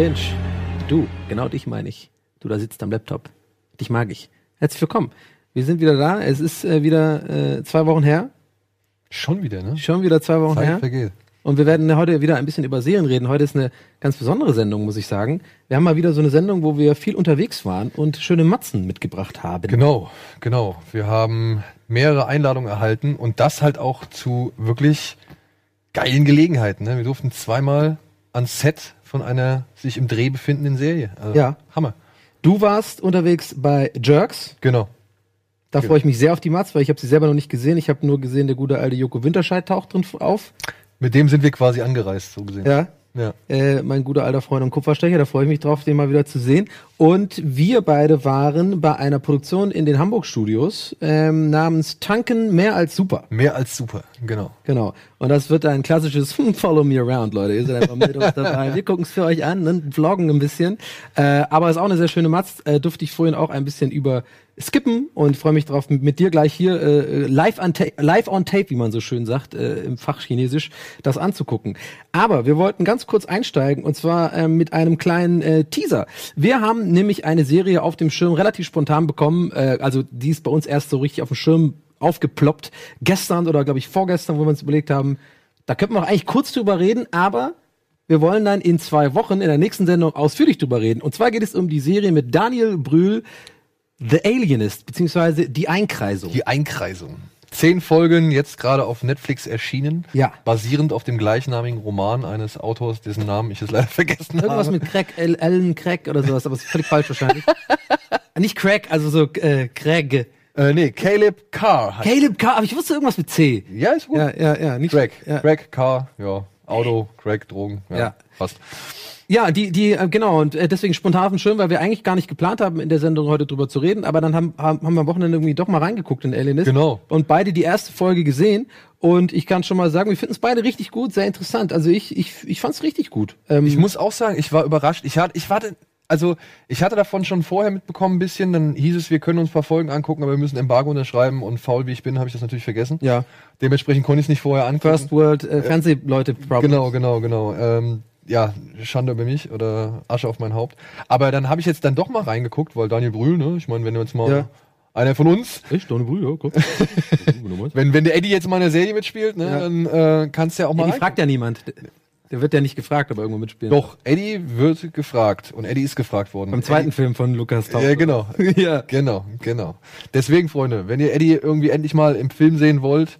Binge. Du, genau dich meine ich. Du da sitzt am Laptop. Dich mag ich. Herzlich willkommen. Wir sind wieder da. Es ist äh, wieder äh, zwei Wochen her. Schon wieder, ne? Schon wieder zwei Wochen Zeit her. vergeht. Und wir werden heute wieder ein bisschen über Serien reden. Heute ist eine ganz besondere Sendung, muss ich sagen. Wir haben mal wieder so eine Sendung, wo wir viel unterwegs waren und schöne Matzen mitgebracht haben. Genau, genau. Wir haben mehrere Einladungen erhalten und das halt auch zu wirklich geilen Gelegenheiten. Ne? Wir durften zweimal ans Set von einer sich im Dreh befindenden Serie. Also, Ja. Hammer. Du warst unterwegs bei Jerks. Genau. Da freue ich mich sehr auf die Matz, weil ich habe sie selber noch nicht gesehen. Ich habe nur gesehen, der gute alte Joko Winterscheid taucht drin auf. Mit dem sind wir quasi angereist, so gesehen. Ja. Ja. Äh, mein guter alter Freund und Kupferstecher, da freue ich mich drauf, den mal wieder zu sehen. Und wir beide waren bei einer Produktion in den Hamburg-Studios ähm, namens Tanken mehr als super. Mehr als super, genau. Genau. Und das wird ein klassisches Follow me around, Leute. Ihr seid einfach mit uns dabei. Wir gucken es für euch an, ne? vloggen ein bisschen. Äh, aber es ist auch eine sehr schöne Matz. Äh, durfte ich vorhin auch ein bisschen über skippen und freue mich drauf, mit, dir gleich hier äh, live, on live on tape, wie man so schön sagt, äh, im Fach Chinesisch, das anzugucken. Aber wir wollten ganz kurz einsteigen und zwar äh, mit einem kleinen äh, Teaser. Wir haben nämlich eine Serie auf dem Schirm relativ spontan bekommen. Äh, also die ist bei uns erst so richtig auf dem Schirm aufgeploppt. Gestern oder glaube ich vorgestern, wo wir uns überlegt haben, da könnten wir auch eigentlich kurz drüber reden, aber wir wollen dann in zwei Wochen in der nächsten Sendung ausführlich drüber reden. Und zwar geht es um die Serie mit Daniel Brühl, The Alienist, beziehungsweise Die Einkreisung. Die Einkreisung. Zehn Folgen jetzt gerade auf Netflix erschienen. Ja. Basierend auf dem gleichnamigen Roman eines Autors, dessen Namen ich jetzt leider vergessen Irgendwas habe. mit Craig, Al- Alan Craig oder sowas, aber es ist völlig falsch wahrscheinlich. Nicht Craig, also so äh, Craig. Äh, nee, Caleb Carr. heißt- Caleb Carr, aber ich wusste irgendwas mit C. Ja, ist gut. Ja, ja, ja, nicht Craig. Ja. Craig, Car, ja. Auto, Craig, Drogen. Ja, Ja. Fast. Ja, die, die, äh, genau, und äh, deswegen spontan Schirm, weil wir eigentlich gar nicht geplant haben, in der Sendung heute drüber zu reden, aber dann haben, haben, haben wir am Wochenende irgendwie doch mal reingeguckt in Alienist. Genau. Und beide die erste Folge gesehen. Und ich kann schon mal sagen, wir finden es beide richtig gut, sehr interessant. Also ich, ich, ich fand es richtig gut. Ähm, Ich muss auch sagen, ich war überrascht. Ich hatte, ich warte, also ich hatte davon schon vorher mitbekommen ein bisschen. Dann hieß es, wir können uns ein paar Folgen angucken, aber wir müssen Embargo unterschreiben. Und faul wie ich bin, habe ich das natürlich vergessen. ja, Dementsprechend konnte ich es nicht vorher angucken. First World äh, Fernsehleute Problem. Genau, genau, genau. Ähm, ja, Schande über mich oder Asche auf mein Haupt. Aber dann habe ich jetzt dann doch mal reingeguckt, weil Daniel Brühl, ne? Ich meine, wenn du jetzt mal Ja. einer von uns, Echt? Deine Brüder, guck. wenn, wenn der Eddie jetzt mal in der Serie mitspielt, ne, Ja. dann äh, kannst du ja auch mal Die reingucken. fragt ja niemand. Der wird ja nicht gefragt, ob er irgendwo mitspielt. Doch, Eddie wird gefragt und Eddie ist gefragt worden. Beim zweiten Eddie, Film von Lukas Tauch. Ja, genau. ja. Genau, genau. Deswegen, Freunde, wenn ihr Eddie irgendwie endlich mal im Film sehen wollt,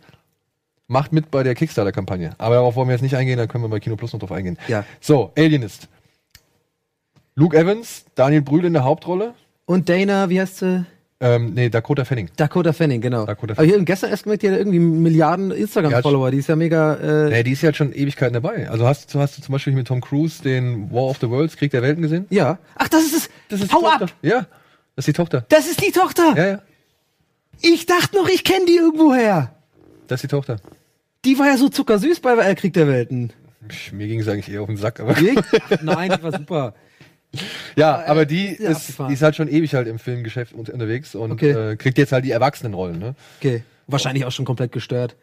macht mit bei der Kickstarter-Kampagne. Aber darauf wollen wir jetzt nicht eingehen, da können wir bei Kino Plus noch drauf eingehen. Ja. So, Alienist. Luke Evans, Daniel Brühl in der Hauptrolle. Und Dana, wie heißt sie? Ähm, nee, Dakota Fanning. Dakota Fanning, genau. Dakota Aber ich habe gestern erst gemerkt, die hat irgendwie Milliarden Instagram-Follower. Die ist ja mega. Äh, Nee, die ist ja schon Ewigkeiten dabei. Also hast, hast du zum Beispiel mit Tom Cruise den War of the Worlds, Krieg der Welten gesehen? ja. Ach, das ist es. Das ist Hau die Tochter. ab! Ja, das ist die Tochter. Das ist die Tochter. Ja, ja, Ich dachte noch, ich kenne die irgendwoher. das ist die Tochter. Die war ja so zuckersüß bei äh, Krieg der Welten. Mir ging es eigentlich eher auf den Sack, aber. Ach, nein, die war super. Ja, aber die ja, ist, abgefahren. die ist halt schon ewig halt im Filmgeschäft un- unterwegs und Okay. äh, kriegt jetzt halt die Erwachsenenrollen, ne? Okay. Wahrscheinlich auch schon komplett gestört.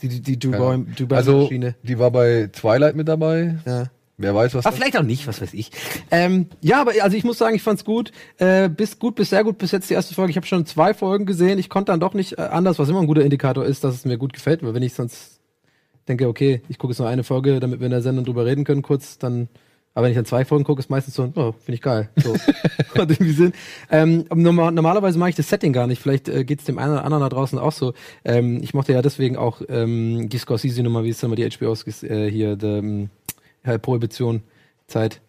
Die, die, die Ja. Dubai, Dubai Also, Maschine. die war bei Twilight mit dabei. Ja. Wer weiß, was Aber vielleicht auch nicht, was weiß ich. Ähm, ja, aber also ich muss sagen, ich fand's gut. Äh, bis gut, bis sehr gut, bis jetzt die erste Folge. Ich habe schon zwei Folgen gesehen. Ich konnte dann doch nicht äh, anders, was immer ein guter Indikator ist, dass es mir gut gefällt. Weil wenn ich sonst denke, okay, ich gucke jetzt nur eine Folge, damit wir in der Sendung drüber reden können, kurz, dann. Aber wenn ich dann zwei Folgen gucke, ist meistens so, oh, finde ich geil. So. Hat irgendwie Sinn. Ähm, normal, normalerweise mache ich das Setting gar nicht. Vielleicht äh, geht's dem einen oder anderen da draußen auch so. Ähm, ich mochte ja deswegen auch ähm, die Scorsese-Nummer, wie denn mal die HBOs äh, hier, die, ja, Prohibition Zeit.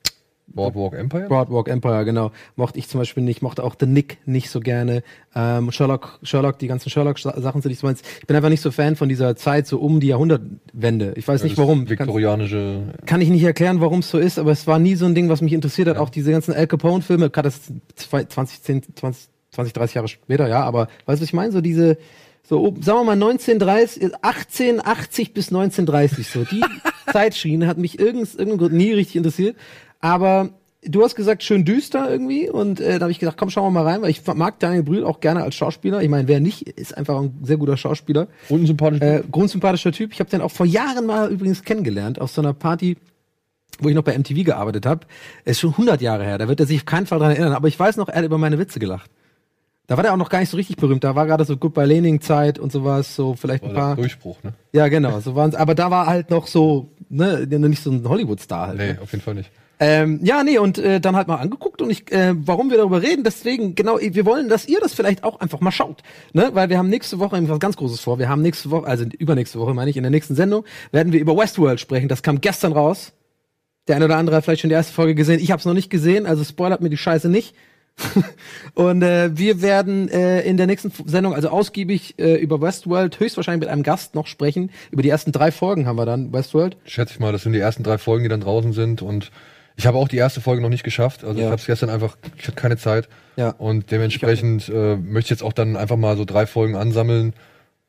Boardwalk Empire? Broadwalk Empire, genau. Mochte ich zum Beispiel nicht, mochte auch The Nick nicht so gerne. Ähm, Sherlock, Sherlock, die ganzen Sherlock-Sachen sind nicht so meins. Ich bin einfach nicht so Fan von dieser Zeit, so um die Jahrhundertwende. Ich weiß nicht Das warum. Kann, Viktorianische. kann ich nicht erklären, warum es so ist, aber es war nie so ein Ding, was mich interessiert hat. Auch diese ganzen Al Capone-Filme, gerade das zwei- 20, 10, 20, 20, 30 Jahre später, ja, aber weißt du, was ich meine? So diese, so, sagen wir mal 1930, 1880 bis 1930, so die Zeitschiene hat mich irgend, irgendein Grund nie richtig interessiert. Aber du hast gesagt, schön düster irgendwie und äh, da habe ich gedacht, komm, schauen wir mal rein, weil ich mag Daniel Brühl auch gerne als Schauspieler. Ich meine, wer nicht, ist einfach ein sehr guter Schauspieler. Unsympathisch. Äh, grundsympathischer Typ. Ich habe den auch vor Jahren mal übrigens kennengelernt auf so einer Party wo ich noch bei MTV gearbeitet habe. Ist schon 100 Jahre her. Da wird er sich auf keinen Fall dran erinnern. Aber ich weiß noch, er hat über meine Witze gelacht. Da war der auch noch gar nicht so richtig berühmt. Da war gerade so Goodbye Leaning Zeit und sowas, so vielleicht War ein paar. Durchbruch, ne? Ja, genau, so waren's. Aber da war halt noch so, ne, nicht so ein Hollywood-Star halt. Nee, Ne? auf jeden Fall nicht. Ähm, ja, nee, und äh, dann halt mal angeguckt und ich, äh, warum wir darüber reden, deswegen, genau, wir wollen, dass ihr das vielleicht auch einfach mal schaut, ne, weil wir haben nächste Woche was ganz Großes vor. Wir haben nächste Woche, also übernächste Woche meine ich, in der nächsten Sendung werden wir über Westworld sprechen. Das kam gestern raus. Der eine oder andere hat vielleicht schon die erste Folge gesehen. Ich habe es noch nicht gesehen, also spoilert mir die Scheiße nicht. und äh, wir werden äh, in der nächsten Sendung also ausgiebig äh, über Westworld höchstwahrscheinlich mit einem Gast noch sprechen. Über die ersten drei Folgen haben wir dann Westworld. Schätze ich mal, das sind die ersten drei Folgen, die dann draußen sind und ich habe auch die erste Folge noch nicht geschafft. Also Ja. ich habe es gestern einfach, ich hatte keine Zeit. Ja. Und dementsprechend äh, möchte ich jetzt auch dann einfach mal so drei Folgen ansammeln,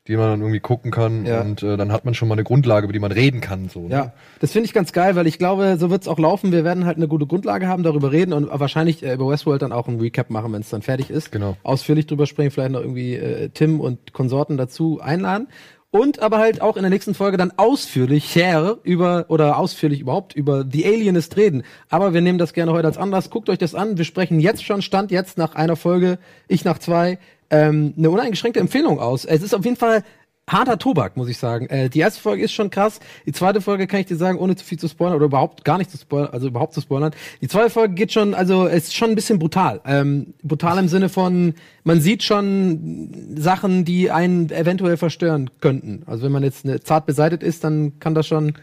die man dann irgendwie gucken kann. Ja. Und äh, dann hat man schon mal eine Grundlage, über die man reden kann. So, ne? Ja, das finde ich ganz geil, weil ich glaube, so wird's auch laufen. Wir werden halt eine gute Grundlage haben, darüber reden und wahrscheinlich äh, über Westworld dann auch ein Recap machen, wenn es dann fertig ist. Genau. Ausführlich drüber sprechen, vielleicht noch irgendwie äh, Tim und Konsorten dazu einladen. Und aber halt auch in der nächsten Folge dann ausführlich her über oder ausführlich überhaupt über The Alienist reden. Aber wir nehmen das gerne heute als Anlass. Guckt euch das an. Wir sprechen jetzt schon, Stand jetzt nach einer Folge, ich nach zwei, ähm, eine uneingeschränkte Empfehlung aus. Es ist auf jeden Fall harter Tobak, muss ich sagen. Äh, die erste Folge ist schon krass. Die zweite Folge kann ich dir sagen, ohne zu viel zu spoilern oder überhaupt gar nicht zu spoilern, also überhaupt zu spoilern. Die zweite Folge geht schon, also es ist schon ein bisschen brutal. Ähm, brutal im Sinne von, man sieht schon Sachen, die einen eventuell verstören könnten. Also wenn man jetzt eine zart beseitigt ist, dann kann das schon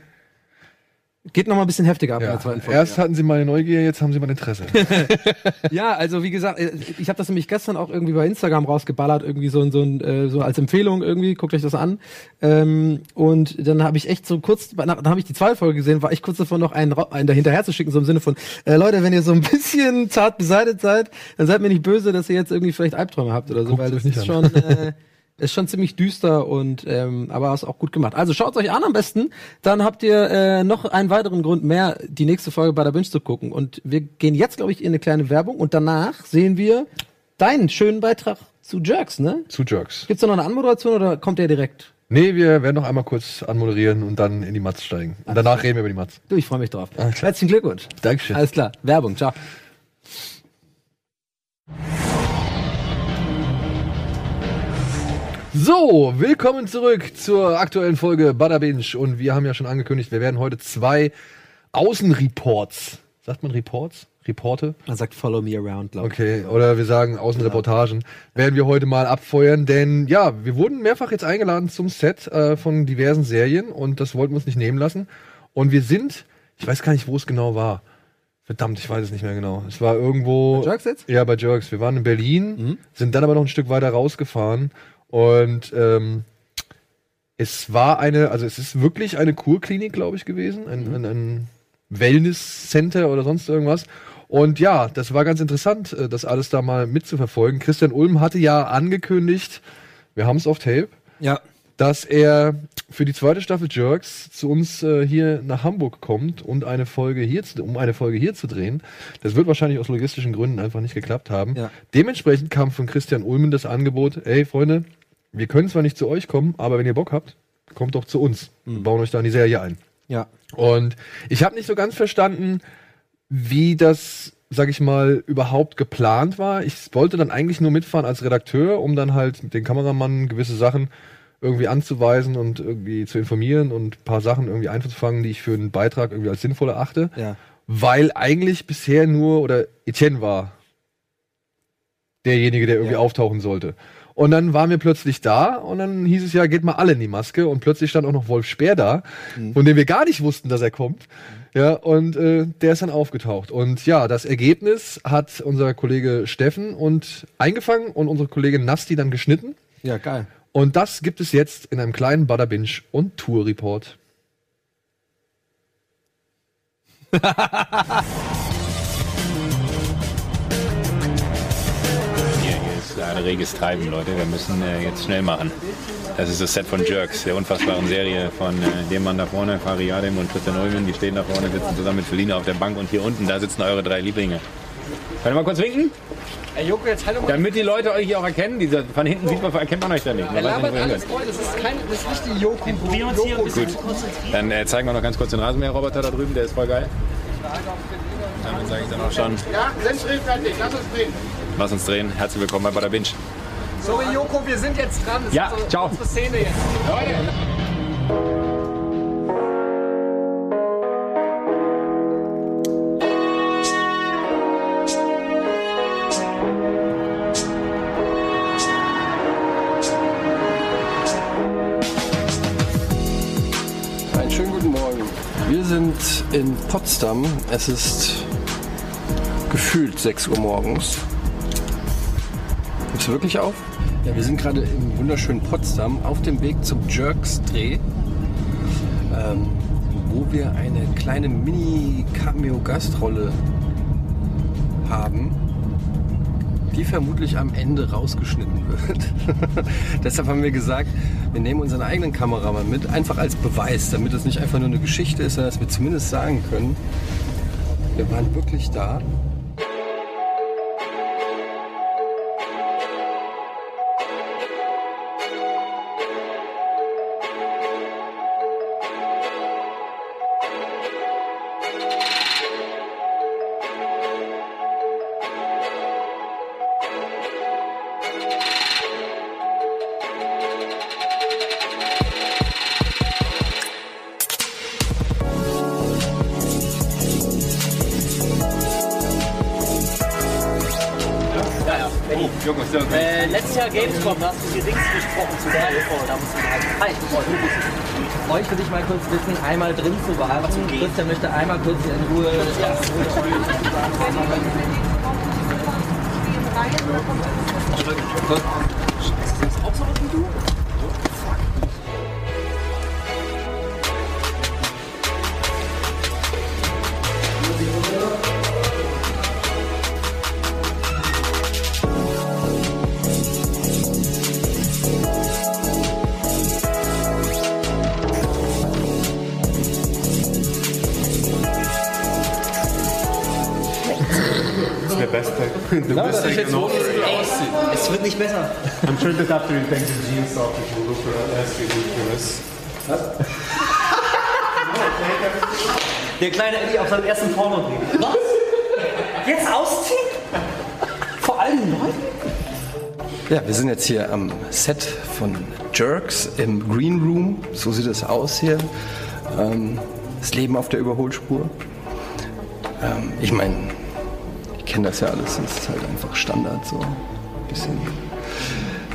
geht noch mal ein bisschen heftiger ab in Ja. der zweiten Folge. Erst hatten sie meine Neugier, jetzt haben sie mein Interesse. Ja, also wie gesagt, äh, ich habe das nämlich gestern auch irgendwie bei Instagram rausgeballert, irgendwie so, ein- so, ein, äh, so als Empfehlung irgendwie, guckt euch das an. Ähm, und dann habe ich echt so kurz, dann habe ich die zweite Folge gesehen, war ich kurz davor noch einen, einen dahinterher zu schicken, so im Sinne von, äh, Leute, wenn ihr so ein bisschen zart beseitigt seid, dann seid mir nicht böse, dass ihr jetzt irgendwie vielleicht Albträume habt oder so, Guckt's weil das ist an. schon, äh, ist schon ziemlich düster und ähm, aber ist auch gut gemacht. Also schaut euch an am besten, dann habt ihr äh, noch einen weiteren Grund mehr, die nächste Folge bei der Binge zu gucken. Und wir gehen jetzt, glaube ich, in eine kleine Werbung und danach sehen wir deinen schönen Beitrag zu Jerks, ne? Zu Jerks. Gibt's da noch eine Anmoderation oder kommt der direkt? Nee, wir werden noch einmal kurz anmoderieren und dann in die Mats steigen. Und danach reden wir über die Mats. Du, ich freue mich drauf. Herzlichen Glückwunsch. Dankeschön. Alles klar. Werbung, ciao. So, willkommen zurück zur aktuellen Folge Bada Binge. Und wir haben ja schon angekündigt, wir werden heute zwei Außenreports. Sagt man Reports? Reporte? Man sagt Follow me around, glaube ich. Okay, oder wir sagen Außenreportagen, werden wir heute mal abfeuern, denn ja, wir wurden mehrfach jetzt eingeladen zum Set äh, von diversen Serien und das wollten wir uns nicht nehmen lassen. Und wir sind, ich weiß gar nicht, wo es genau war. Verdammt, ich weiß es nicht mehr genau. Es war irgendwo. Bei Jerks jetzt? Ja, bei Jerks. Wir waren in Berlin, sind dann aber noch ein Stück weiter rausgefahren und ähm, es war eine, also es ist wirklich eine Kurklinik, glaube ich, gewesen, ein, ein, ein Wellness-Center oder sonst irgendwas. Und ja, das war ganz interessant, äh, das alles da mal mitzuverfolgen. Christian Ulm hatte ja angekündigt, wir haben es auf Tape, Ja. dass er für die zweite Staffel Jerks zu uns äh, hier nach Hamburg kommt und eine Folge hier zu, um eine Folge hier zu drehen. Das wird wahrscheinlich aus logistischen Gründen einfach nicht geklappt haben. Ja. Dementsprechend kam von Christian Ulmen das Angebot, ey Freunde, wir können zwar nicht zu euch kommen, aber wenn ihr Bock habt, kommt doch zu uns. Wir bauen euch da in die Serie ein. Ja. Und ich habe nicht so ganz verstanden, wie das, sag ich mal, überhaupt geplant war. Ich wollte dann eigentlich nur mitfahren als Redakteur, um dann halt den Kameramann gewisse Sachen irgendwie anzuweisen und irgendwie zu informieren und ein paar Sachen irgendwie einzufangen, die ich für einen Beitrag irgendwie als sinnvoll erachte. Ja. Weil eigentlich bisher nur, oder Etienne war derjenige, der irgendwie Ja. auftauchen sollte. Und dann waren wir plötzlich da und dann hieß es ja, geht mal alle in die Maske und plötzlich stand auch noch Wolf Speer da, von dem wir gar nicht wussten, dass er kommt. Ja, und äh, der ist dann aufgetaucht. Und ja, das Ergebnis hat unser Kollege Steffen und eingefangen und unsere Kollegin Nasti dann geschnitten. Ja, geil. Und das gibt es jetzt in einem kleinen Binge und Tour Report. ist ein reges Treiben, Leute. Wir müssen äh, jetzt schnell machen. Das ist das Set von Jerks, der unfassbaren Serie von äh, dem Mann da vorne, Fari Yadim und Christian Ulmen. Die stehen da vorne, sitzen zusammen mit Felina auf der Bank und hier unten, da sitzen eure drei Lieblinge. Könnt ihr mal kurz winken? Ey, Joko, jetzt mal. Damit die Leute euch hier auch erkennen. Dieser, von hinten sieht man, erkennt man euch da nicht. Man Er nicht, labert wohin alles voll. Das ist, kein, das ist nicht die Joko. Wir uns hier ein bisschen Gut. zu konzentrieren. Dann äh, zeigen wir noch ganz kurz den Rasenmäherroboter da drüben, der ist voll geil. Damit sage ich dann auch schon. Ja, sind fertig, lass uns drehen. Lass uns drehen. Herzlich willkommen bei Bada Binge. Sorry, Joko, wir sind jetzt dran. Das Ja, ist unsere, ciao. unsere Szene jetzt. Einen schönen guten Morgen. Wir sind in Potsdam. Es ist gefühlt 6 Uhr morgens. Nimmst wirklich auf? Ja, wir sind gerade im wunderschönen Potsdam auf dem Weg zum Jerks-Dreh, ähm, wo wir eine kleine Mini-Cameo-Gastrolle haben, die vermutlich am Ende rausgeschnitten wird. Deshalb haben wir gesagt, wir nehmen unseren eigenen Kameramann mit, einfach als Beweis, damit es nicht einfach nur eine Geschichte ist, sondern dass wir zumindest sagen können, wir waren wirklich da. Äh, letztes Jahr Gamescom hast du die Rings gesprochen zu der Info. Da musst du sagen, hi, euch würde ich mal kurz bitten, einmal drin zu warten. Christian möchte einmal kurz in Ruhe. Ja. the thing. the best thing in all. Es wird nicht besser. I'm sure that after you take the jeans off, it will look less ridiculous. Der kleine Eddie auf seinem ersten Porno dreht. Was? Jetzt ausziehen? Vor allen Leuten? Ja, wir sind jetzt hier am Set von Jerks im Green Room. So sieht es aus hier. Ähm, das Leben auf der Überholspur. Ähm, ich meine, kenne das ja alles. Das ist halt einfach Standard so. Bisschen.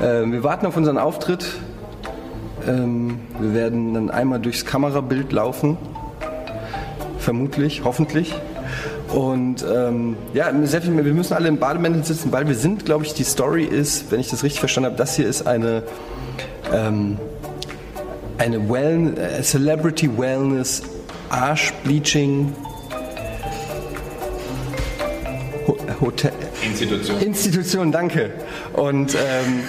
Ähm, wir warten auf unseren Auftritt. Ähm, wir werden dann einmal durchs Kamerabild laufen. Vermutlich, hoffentlich. Und ähm, ja, sehr viel, wir müssen alle im Bademäntel sitzen, weil wir sind, glaube ich, die Story ist, wenn ich das richtig verstanden habe, das hier ist eine, ähm, eine well äh, Celebrity Wellness Arschbleaching Hotel. Institution. Institution, danke. Und ähm,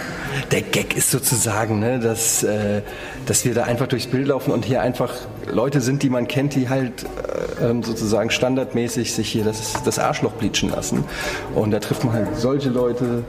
der Gag ist sozusagen, ne, dass, äh, dass wir da einfach durchs Bild laufen und hier einfach Leute sind, die man kennt, die halt äh, ähm, sozusagen standardmäßig sich hier das, das Arschloch bleachen lassen. Und da trifft man halt solche Leute.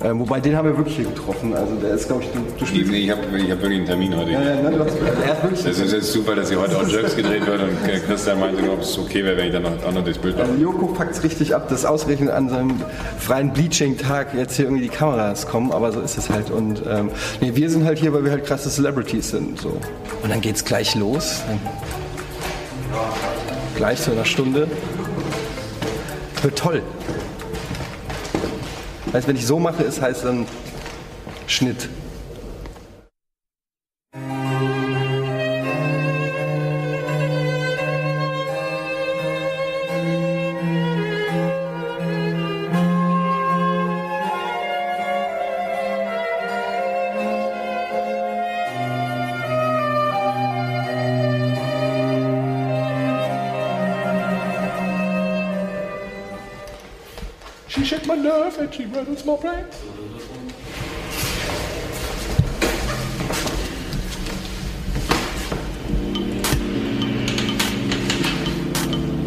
Äh, wobei den haben wir wirklich hier getroffen. Also der ist, glaube ich, du, du spielst. Ich habe ich hab wirklich einen Termin heute. Ja, ja, ne, du hast, ist wirklich. Es ist jetzt super, dass hier heute auch Jerks gedreht wird und Christian meinte, ob es okay wäre, wenn ich dann noch, auch noch durchs Bild laufe. Also Joko packt es richtig ab, dass ausgerechnet an seinem freien Bleaching-Tag jetzt hier irgendwie die Kameras kommen, aber so ist es halt. Und ähm, nee, wir sind halt hier, weil wir halt krasse Celebrities sind. So. Und dann geht's gleich los. Dann gleich in einer Stunde. Wird toll. Heißt, wenn ich so mache, ist heißt dann Schnitt. Nerve and she rattles my brain.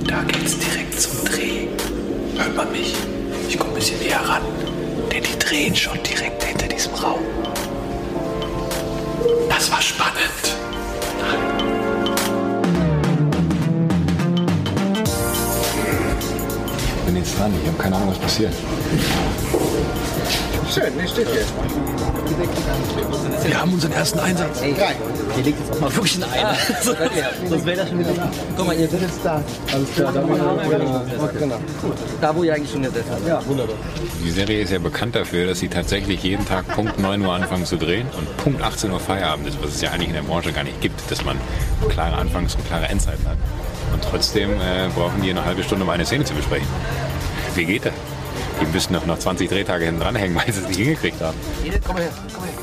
Da geht's direkt zum Dreh. Hört man mich? Ich komme ein bisschen näher ran. Denn die drehen schon direkt hinter diesem Raum. Das war spannend. jetzt dran. Ich habe keine Ahnung, was passiert. Schön, ne, steht hier. Wir haben unseren ersten Einsatz. Ey, hier liegt jetzt auch mal wirklich ein Ei. Sonst wäre das schon wieder. Guck mal, ihr seid jetzt da. Alles klar, da, genau. da wo ihr eigentlich schon gesessen habt. Ja, wunderbar. Die Serie ist ja bekannt dafür, dass sie tatsächlich jeden Tag Punkt 9 Uhr anfangen zu drehen und Punkt 18 Uhr Feierabend ist, was es ja eigentlich in der Branche gar nicht gibt, dass man klare Anfangs- und klare Endzeiten hat. Und trotzdem äh, brauchen die eine halbe Stunde, um eine Szene zu besprechen. Wie geht das? Die müssen noch, noch 20 Drehtage hinten dranhängen, weil sie es nicht hingekriegt haben. Komm her, komm her.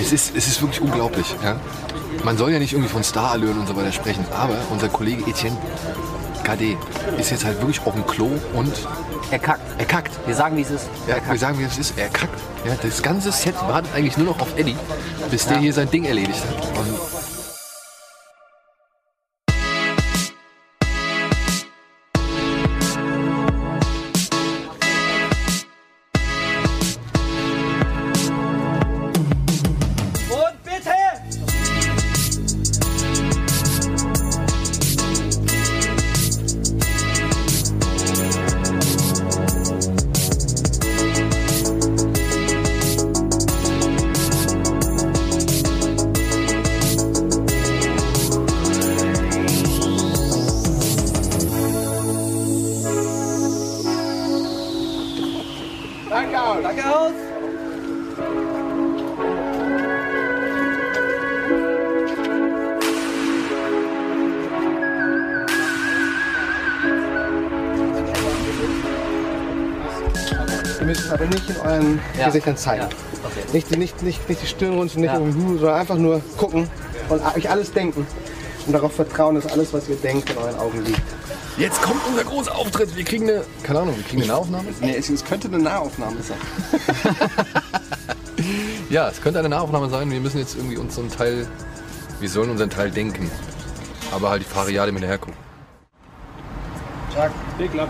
Es ist, es ist wirklich unglaublich. Ja? Man soll ja nicht irgendwie von Starallüren und so weiter sprechen, aber unser Kollege Etienne Gade ist jetzt halt wirklich auf dem Klo und Er kackt. er kackt. Wir sagen, wie es ist. Ja, wir sagen, wie es ist. Er kackt. Ja, das ganze Set wartet eigentlich nur noch auf Eddie, bis der hier sein Ding erledigt hat. Und euren Ja. Gesichtern zeigen. Ja, okay. Nicht, nicht, nicht, nicht die Stirn runzeln, nicht Ja. irgendwie, sondern einfach nur gucken und euch alles denken. Und darauf vertrauen, dass alles, was ihr denkt, in euren Augen liegt. jetzt kommt unser großer Auftritt. Wir kriegen eine, keine Ahnung, wir kriegen eine Nahaufnahme? Nee, es, es könnte eine Nahaufnahme sein. Ja, es könnte eine Nahaufnahme sein. Wir müssen jetzt irgendwie unseren Teil, wir sollen unseren Teil denken. Aber halt die Fariade mit hergucken. Tag, Big Love.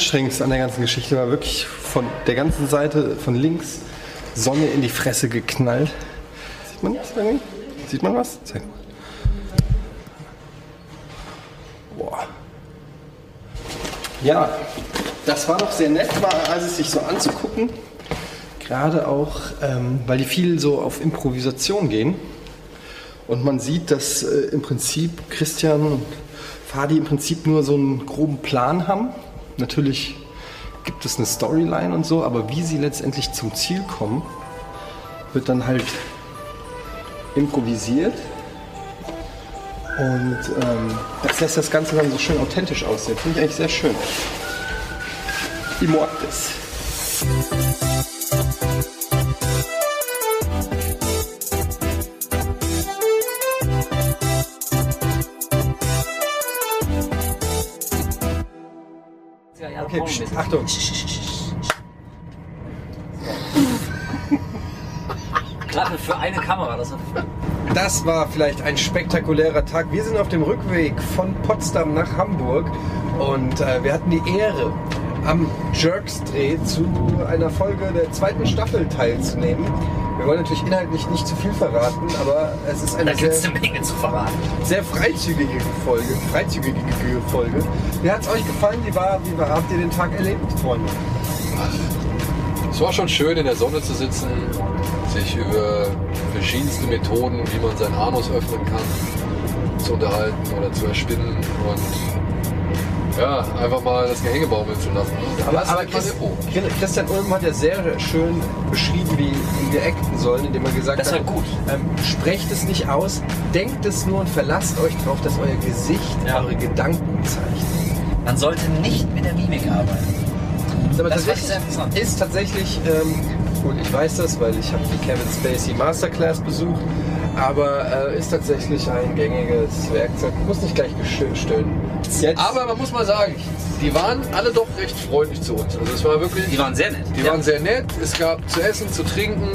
Anstrengendste an der ganzen Geschichte. War wirklich von der ganzen Seite, von links, Sonne in die Fresse geknallt. Sieht man das irgendwie? Sieht man was? Zeig mal. Boah. Ja, das war doch sehr nett, war also sich so anzugucken. Gerade auch, ähm, weil die viel so auf Improvisation gehen. Und man sieht, dass äh, im Prinzip Christian und Fadi im Prinzip nur so einen groben Plan haben. Natürlich gibt es eine Storyline und so, aber wie sie letztendlich zum Ziel kommen, wird dann halt improvisiert. Und ähm, das lässt das Ganze dann so schön authentisch aussehen. Finde ich eigentlich sehr schön. Ich Achtung. Klappe für eine Kamera. Das Das war vielleicht ein spektakulärer Tag. Wir sind auf dem Rückweg von Potsdam nach Hamburg und äh, wir hatten die Ehre, am Jerks-Dreh zu einer Folge der zweiten Staffel teilzunehmen. Wir wollen natürlich inhaltlich nicht zu viel verraten, aber es ist eine sehr, eine Menge zu verraten. sehr freizügige Folge. Freizügige Folge. Wie hat es euch gefallen? Wie, war, wie war, habt ihr den Tag erlebt, Freunde? Es war schon schön, in der Sonne zu sitzen, sich über verschiedenste Methoden, wie man seinen Anus öffnen kann, zu unterhalten oder zu erspinnen und ja, einfach mal das Gehänge baumeln lassen. ne? Aber, aber mal Chris, Tempo. Christian Ulm hat ja sehr schön beschrieben, wie, wir acten sollen, indem er gesagt Das hat, gut. Ähm, sprecht es nicht aus, denkt es nur und verlasst euch darauf, dass euer Gesicht Ja. eure Gedanken zeigt. Man sollte nicht mit der Mimik arbeiten. Aber Das tatsächlich ist tatsächlich ähm, oldschool, ich weiß das, weil ich habe die Kevin Spacey Masterclass besucht. Aber äh, ist tatsächlich ein gängiges Werkzeug. Muss nicht gleich gestöhnen. Jetzt, Aber man muss mal sagen, die waren alle doch recht freundlich zu uns. Also es war wirklich. Die waren sehr nett. Die Ja. waren sehr nett. Es gab zu essen, zu trinken.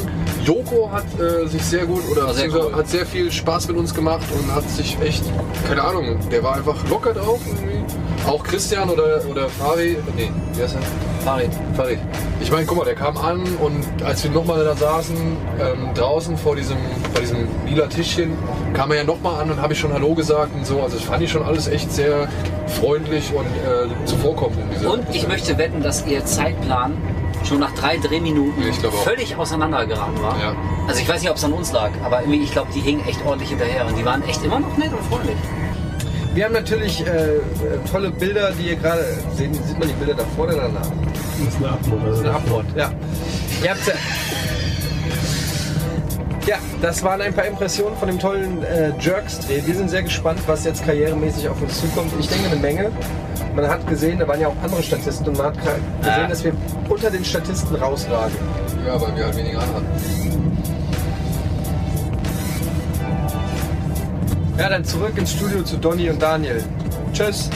Joko hat äh, sich sehr gut oder sehr cool. hat sehr viel Spaß mit uns gemacht und hat sich echt, keine Ahnung, der war einfach locker drauf irgendwie. Auch Christian oder, oder Fari, nee, wie heißt er? Farid. Farid. Ich meine, guck mal, der kam an und als wir nochmal da saßen, ähm, draußen vor diesem, bei diesem lila Tischchen, kam er ja nochmal an und habe ich schon Hallo gesagt und so. Also das fand ich schon alles echt sehr freundlich und äh, zuvorkommend in dieser Und ich möchte wetten, dass ihr Zeitplan schon nach drei Drehminuten ich völlig auseinandergeraten war. Ja. Also ich weiß nicht, ob es an uns lag, aber irgendwie, ich glaube, die hingen echt ordentlich hinterher und die waren echt immer noch nett und freundlich. wir haben natürlich äh, äh, tolle Bilder, die ihr gerade sehen. Sieht man die Bilder da vorne oder danach? Das ist eine Abmod. Das ist ein Abmord, ja. Ihr habt's ja. Ja, das waren ein paar Impressionen von dem tollen äh, Jerks-Dreh. Wir sind sehr gespannt, was jetzt karrieremäßig auf uns zukommt. Ich denke eine Menge. Man hat gesehen, da waren ja auch andere Statisten und man hat gesehen, dass wir unter den Statisten rausragen. Ja, weil wir halt weniger anhatten. Ja, dann zurück ins Studio zu Donny und Daniel. Tschüss.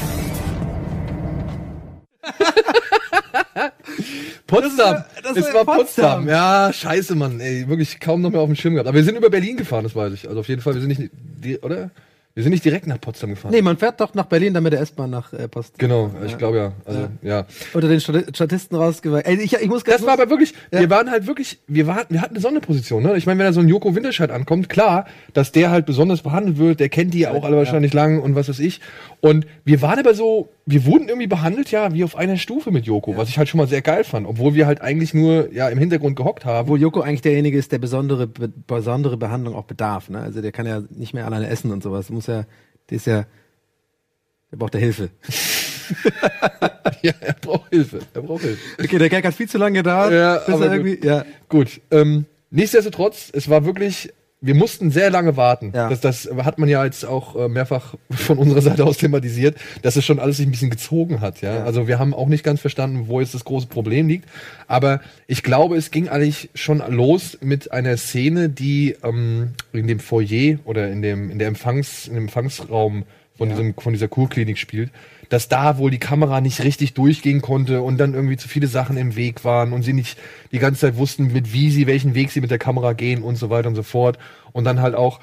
Potsdam. Das es war Potsdam. Potsdam. Ja, scheiße, Mann. Ey, wirklich kaum noch mehr auf dem Schirm gehabt. Aber wir sind über Berlin gefahren, das weiß ich. Also auf jeden Fall, wir sind nicht, die, oder? Wir sind nicht direkt nach Potsdam gefahren. Nee, man fährt doch nach Berlin, dann mit der S-Bahn nach äh, Post. Genau, ich glaube ja. Also, ja. Unter den Stati- Statisten rausgeweiht. Ey, ich, ich muss Das war aber wirklich, Ja. wir waren halt wirklich, wir, waren, wir hatten eine Sonderposition. Ne? Ich meine, wenn da so ein Joko Winterscheid ankommt, klar, dass der halt besonders behandelt wird, der kennt die ja auch alle wahrscheinlich lang und was weiß ich. Und wir waren aber so, wir wurden irgendwie behandelt ja wie auf einer Stufe mit Joko, was ich halt schon mal sehr geil fand, obwohl wir halt eigentlich nur ja im Hintergrund gehockt haben. Obwohl Joko eigentlich derjenige ist, der besondere, be besondere Behandlung auch bedarf. Ne? Also der kann ja nicht mehr alleine essen und sowas. Muss ja, der ist ja, der braucht ja Hilfe. ja, er braucht Hilfe. Er braucht Hilfe. Okay, der Gag hat viel zu lange gedauert. Ja, bis aber er gut. ja. Gut, ähm, nichtsdestotrotz, es war wirklich, wir mussten sehr lange warten. Ja. Das, das hat man ja jetzt auch äh, mehrfach von unserer Seite aus thematisiert, dass es schon alles sich ein bisschen gezogen hat. Ja? Ja. Also wir haben auch nicht ganz verstanden, wo jetzt das große Problem liegt. Aber ich glaube, es ging eigentlich schon los mit einer Szene, die ähm, in dem Foyer oder in dem, in der Empfangs, in dem Empfangsraum von, diesem, von dieser Kurklinik spielt, dass da wohl die Kamera nicht richtig durchgehen konnte und dann irgendwie zu viele Sachen im Weg waren und sie nicht die ganze Zeit wussten, mit wie sie, welchen Weg sie mit der Kamera gehen und so weiter und so fort. Und dann halt auch,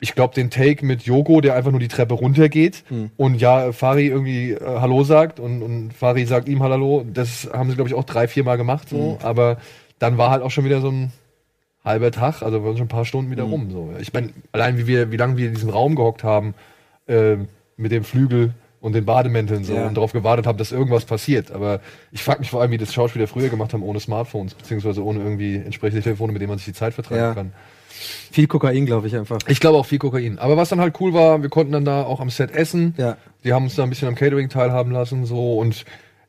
ich glaube, den Take mit Yoko, der einfach nur die Treppe runtergeht und ja, Fari irgendwie äh, Hallo sagt und, und Fari sagt ihm Hallo. Das haben sie, glaube ich, auch drei, vier Mal gemacht, so. Aber dann war halt auch schon wieder so ein halber Tag, also waren schon ein paar Stunden wieder rum. So. Ich meine, allein wie wir, wie lange wir in diesem Raum gehockt haben, äh, mit dem Flügel und den Bademänteln so Ja. und darauf gewartet haben, dass irgendwas passiert. Aber ich frage mich vor allem, wie das Schauspieler früher gemacht haben, ohne Smartphones, beziehungsweise ohne irgendwie entsprechende Telefone, mit denen man sich die Zeit vertreiben Ja. kann. Viel Kokain, glaube ich einfach. Ich glaube auch viel Kokain. Aber was dann halt cool war, wir konnten dann da auch am Set essen. Ja. Die haben uns da ein bisschen am Catering teilhaben lassen, so und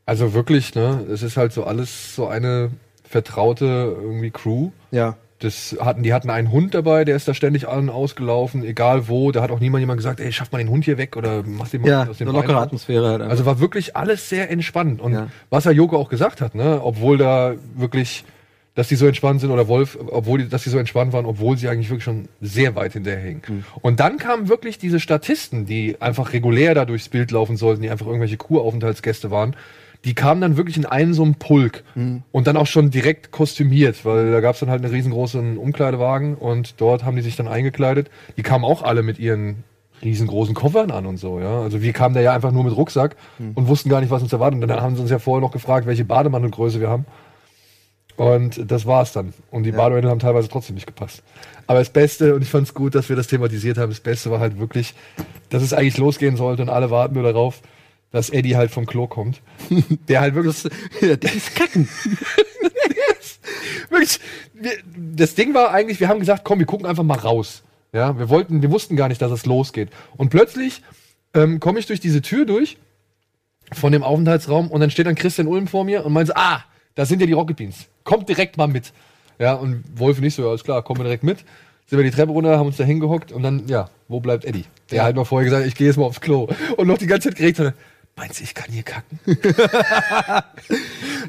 also wirklich, ne, es ist halt so alles so eine vertraute irgendwie Crew. Ja. Das hatten, die hatten einen Hund dabei, der ist da ständig allen ausgelaufen, egal wo. Da hat auch niemand jemand gesagt, ey, schaff mal den Hund hier weg oder mach den mal Ja, aus dem eine lockere Bein. Atmosphäre halt. Also war wirklich alles sehr entspannt. Und Ja. was ja Joko auch gesagt hat, ne, obwohl da wirklich, dass die so entspannt sind, oder Wolf, obwohl die, dass die so entspannt waren, obwohl sie eigentlich wirklich schon sehr weit hinterherhingen. Mhm. Und dann kamen wirklich diese Statisten, die einfach regulär da durchs Bild laufen sollten, die einfach irgendwelche Kuraufenthaltsgäste waren. Die kamen dann wirklich in einen so einen Pulk Mhm. und dann auch schon direkt kostümiert, weil da gab es dann halt einen riesengroßen Umkleidewagen und dort haben die sich dann eingekleidet. Die kamen auch alle mit ihren riesengroßen Koffern an und so, ja. Also wir kamen da ja einfach nur mit Rucksack Mhm. und wussten gar nicht, was uns erwartet. Und dann haben sie uns ja vorher noch gefragt, welche Bademantelgröße wir haben. Und das war's dann. Und die Bademäntel haben teilweise trotzdem nicht gepasst. Aber das Beste, und ich fand es gut, dass wir das thematisiert haben, das Beste war halt wirklich, dass es eigentlich losgehen sollte und alle warten nur darauf, dass Eddie halt vom Klo kommt. Der halt wirklich, ja, der ist kacken. wirklich wir, das Ding war eigentlich, wir haben gesagt, komm, wir gucken einfach mal raus. Ja, wir wollten, wir wussten gar nicht, dass es losgeht. Und plötzlich ähm, komme ich durch diese Tür durch von dem Aufenthaltsraum und dann steht dann Christian Ulm vor mir und meint so, ah, da sind ja die Rocket Beans. Kommt direkt mal mit. Ja, und Wolf und ich so, ja, alles klar, kommen wir direkt mit. Sind wir die Treppe runter, haben uns da hingehockt und dann, ja, wo bleibt Eddie? Der halt mal vorher gesagt hat, ich gehe jetzt mal aufs Klo. Und noch die ganze Zeit geredet hat, Meinst du, ich kann hier kacken?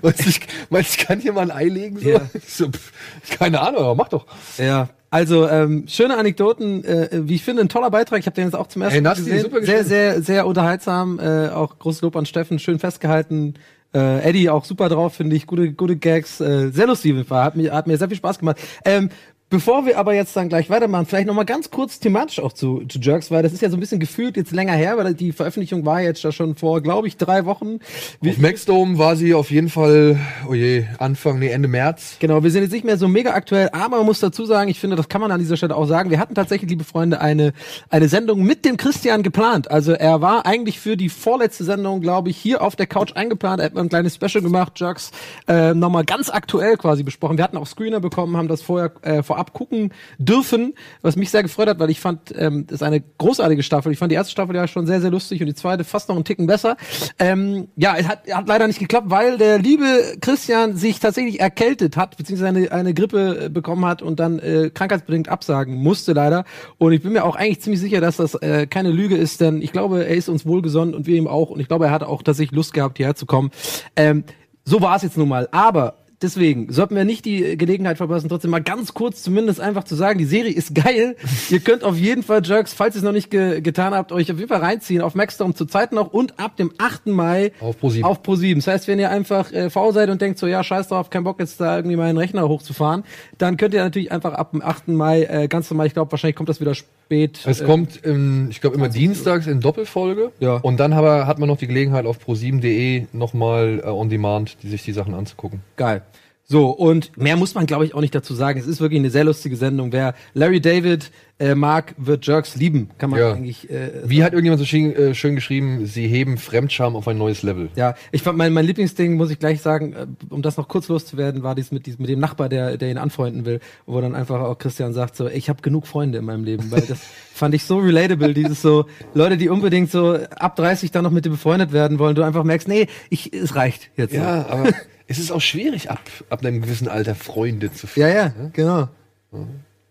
meinst, du, ich, meinst du, ich kann hier mal ein Ei legen? So? Ja. So, pff, keine Ahnung, aber mach doch. Ja. Also ähm, schöne Anekdoten, äh, wie ich finde, ein toller Beitrag. Ich habe den jetzt auch zum ersten Mal gesehen. super sehr, sehr, sehr unterhaltsam. Äh, auch großes Lob an Steffen, schön festgehalten. Äh, Eddie auch super drauf, finde ich. Gute, gute Gags. Äh, sehr lustig. Hat mir, hat mir sehr viel Spaß gemacht. Ähm, Bevor wir aber jetzt dann gleich weitermachen, vielleicht noch mal ganz kurz thematisch auch zu, zu Jerks, weil das ist ja so ein bisschen gefühlt jetzt länger her, weil die Veröffentlichung war jetzt da schon vor, glaube ich, drei Wochen. Auf Maxdome war sie auf jeden Fall, oh je, Anfang, nee, Ende März. Genau, wir sind jetzt nicht mehr so mega aktuell, aber man muss dazu sagen, ich finde, das kann man an dieser Stelle auch sagen. Wir hatten tatsächlich, liebe Freunde, eine, eine Sendung mit dem Christian geplant. Also er war eigentlich für die vorletzte Sendung, glaube ich, hier auf der Couch eingeplant. Er hat mal ein kleines Special gemacht, Jerks, äh, nochmal ganz aktuell quasi besprochen. Wir hatten auch Screener bekommen, haben das vorher äh, vorab gucken dürfen, was mich sehr gefreut hat, weil ich fand, ähm, das ist eine großartige Staffel. Ich fand die erste Staffel ja schon sehr, sehr lustig und die zweite fast noch einen Ticken besser. Ähm, ja, es hat, hat leider nicht geklappt, weil der liebe Christian sich tatsächlich erkältet hat, beziehungsweise eine, eine Grippe äh, bekommen hat und dann äh, krankheitsbedingt absagen musste leider. Und ich bin mir auch eigentlich ziemlich sicher, dass das äh, keine Lüge ist, denn ich glaube, er ist uns wohlgesonnen und wir ihm auch. Und ich glaube, er hat auch tatsächlich Lust gehabt, hierher zu kommen. Ähm, so war es jetzt nun mal. Aber Deswegen sollten wir nicht die Gelegenheit verpassen, trotzdem mal ganz kurz zumindest einfach zu sagen, die Serie ist geil. ihr könnt auf jeden Fall Jerks, falls ihr es noch nicht ge getan habt, euch auf jeden Fall reinziehen auf Maxdome zur Zeit noch und ab dem 8. Mai Auf Pro7. auf Pro7. Das heißt, wenn ihr einfach äh, faul seid und denkt so, ja, scheiß drauf, kein Bock jetzt da irgendwie meinen Rechner hochzufahren, dann könnt ihr natürlich einfach ab dem 8. Mai äh, ganz normal, ich glaube, wahrscheinlich kommt das wieder spät. Es äh, kommt, ähm, ich glaube, immer dienstags in Doppelfolge. Ja. Und dann aber hat man noch die Gelegenheit, auf pro7.de nochmal äh, on demand die, sich die Sachen anzugucken. Geil. So, und mehr muss man, glaube ich, auch nicht dazu sagen. Es ist wirklich eine sehr lustige Sendung. Wer Larry David äh, mag, wird Jerks lieben. Kann man Ja. eigentlich. Äh, Wie hat irgendjemand so schön, äh, schön geschrieben, sie heben Fremdscham auf ein neues Level. ja, ich fand mein, mein Lieblingsding, muss ich gleich sagen, äh, um das noch kurz loszuwerden, war dies mit, dies, mit dem Nachbar, der, der ihn anfreunden will, wo dann einfach auch Christian sagt so, ich habe genug Freunde in meinem Leben, weil das fand ich so relatable, dieses so, Leute, die unbedingt so ab 30 dann noch mit dir befreundet werden wollen, du einfach merkst, nee, ich, es reicht jetzt. so. Ja, aber es ist auch schwierig, ab, ab einem gewissen Alter Freunde zu Ja, finden. ja, genau.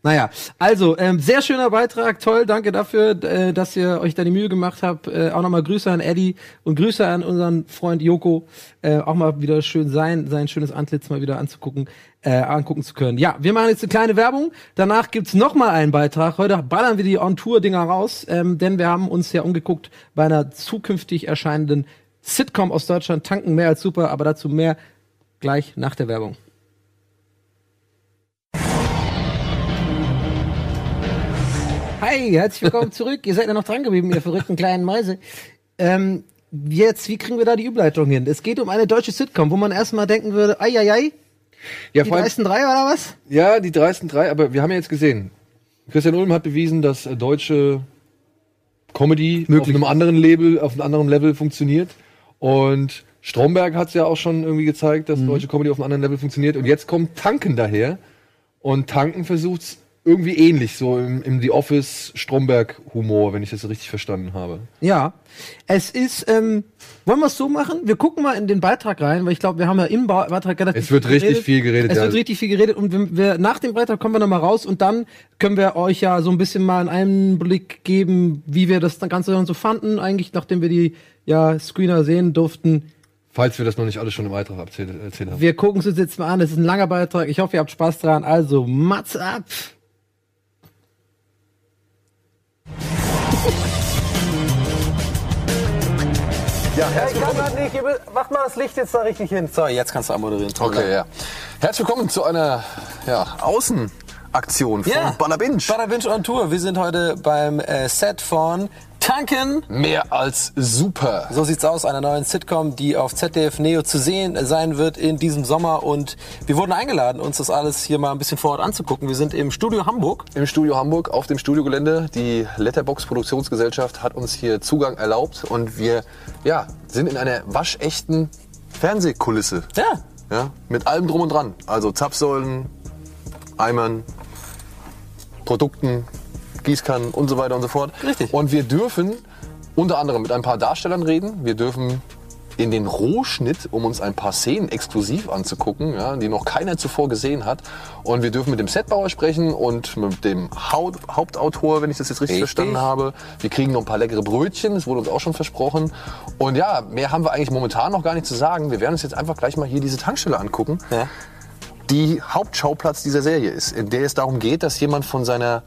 Naja, also, ähm, sehr schöner Beitrag, toll, danke dafür, äh, dass ihr euch da die Mühe gemacht habt. Äh, auch nochmal Grüße an Eddie und Grüße an unseren Freund Joko. Äh, auch mal wieder schön sein, sein schönes Antlitz mal wieder anzugucken, äh, angucken zu können. Ja, wir machen jetzt eine kleine Werbung. Danach gibt's noch mal einen Beitrag. Heute ballern wir die On-Tour-Dinger raus, ähm, denn wir haben uns ja umgeguckt bei einer zukünftig erscheinenden Sitcom aus Deutschland. Tanken mehr als super, aber dazu mehr gleich nach der Werbung. Hi, herzlich willkommen zurück. Ihr seid ja noch dran geblieben, ihr verrückten kleinen Mäuse. Ähm, jetzt, wie kriegen wir da die Überleitung hin? Es geht um eine deutsche Sitcom, wo man erstmal denken würde, ei, ei, ei, Ja, die dreisten drei oder was? ja, die dreisten drei, aber wir haben ja jetzt gesehen, Christian Ulm hat bewiesen, dass äh, deutsche Comedy auf einem anderen Label, auf einem anderen Level funktioniert. Und Stromberg hat es ja auch schon irgendwie gezeigt, dass deutsche Comedy auf einem anderen Level funktioniert. Und jetzt kommt Tanken daher. Und Tanken versucht es irgendwie ähnlich, so im, im The Office Stromberg-Humor, wenn ich das richtig verstanden habe. Ja. Es ist, ähm, wollen wir es so machen? Wir gucken mal in den Beitrag rein, weil ich glaube, wir haben ja im Ba- Beitrag relativ Es wird richtig viel geredet, Es ja. wird richtig viel geredet und wenn wir, nach dem Beitrag kommen wir nochmal raus und dann können wir euch ja so ein bisschen mal einen Einblick geben, wie wir das Ganze dann so fanden, eigentlich nachdem wir die ja, Screener sehen durften. Falls wir das noch nicht alles schon im Beitrag erzählt, erzählt haben. Wir gucken es uns jetzt mal an. Es ist ein langer Beitrag. Ich hoffe, ihr habt Spaß dran. Also, Mats ab! Ja, herzlich willkommen. Mach mal das Licht jetzt da richtig hin. So, jetzt kannst du anmoderieren. Okay, ja. Herzlich willkommen zu einer ja, Außenaktion von Ja. Bada Binge on Tour. Wir sind heute beim äh, Set von Tanken. Mehr als super. So sieht's aus, einer neuen Sitcom, die auf ZDF Neo zu sehen sein wird in diesem Sommer. Und wir wurden eingeladen, uns das alles hier mal ein bisschen vor Ort anzugucken. Wir sind im Studio Hamburg. Im Studio Hamburg, auf dem Studiogelände. Die Letterbox Produktionsgesellschaft hat uns hier Zugang erlaubt und wir ja, sind in einer waschechten Fernsehkulisse. Ja. Ja, mit allem drum und dran. Also Zapfsäulen, Eimern, Produkten, Gießkannen und so weiter und so fort. Richtig. Und wir dürfen unter anderem mit ein paar Darstellern reden. Wir dürfen in den Rohschnitt, um uns ein paar Szenen exklusiv anzugucken, ja, die noch keiner zuvor gesehen hat. Und wir dürfen mit dem Setbauer sprechen und mit dem Haupt Hauptautor, wenn ich das jetzt richtig, Richtig. verstanden habe. Wir kriegen noch ein paar leckere Brötchen, das wurde uns auch schon versprochen. Und ja, mehr haben wir eigentlich momentan noch gar nicht zu sagen. Wir werden uns jetzt einfach gleich mal hier diese Tankstelle angucken Ja. die Hauptschauplatz dieser Serie ist, in der es darum geht, dass jemand von seiner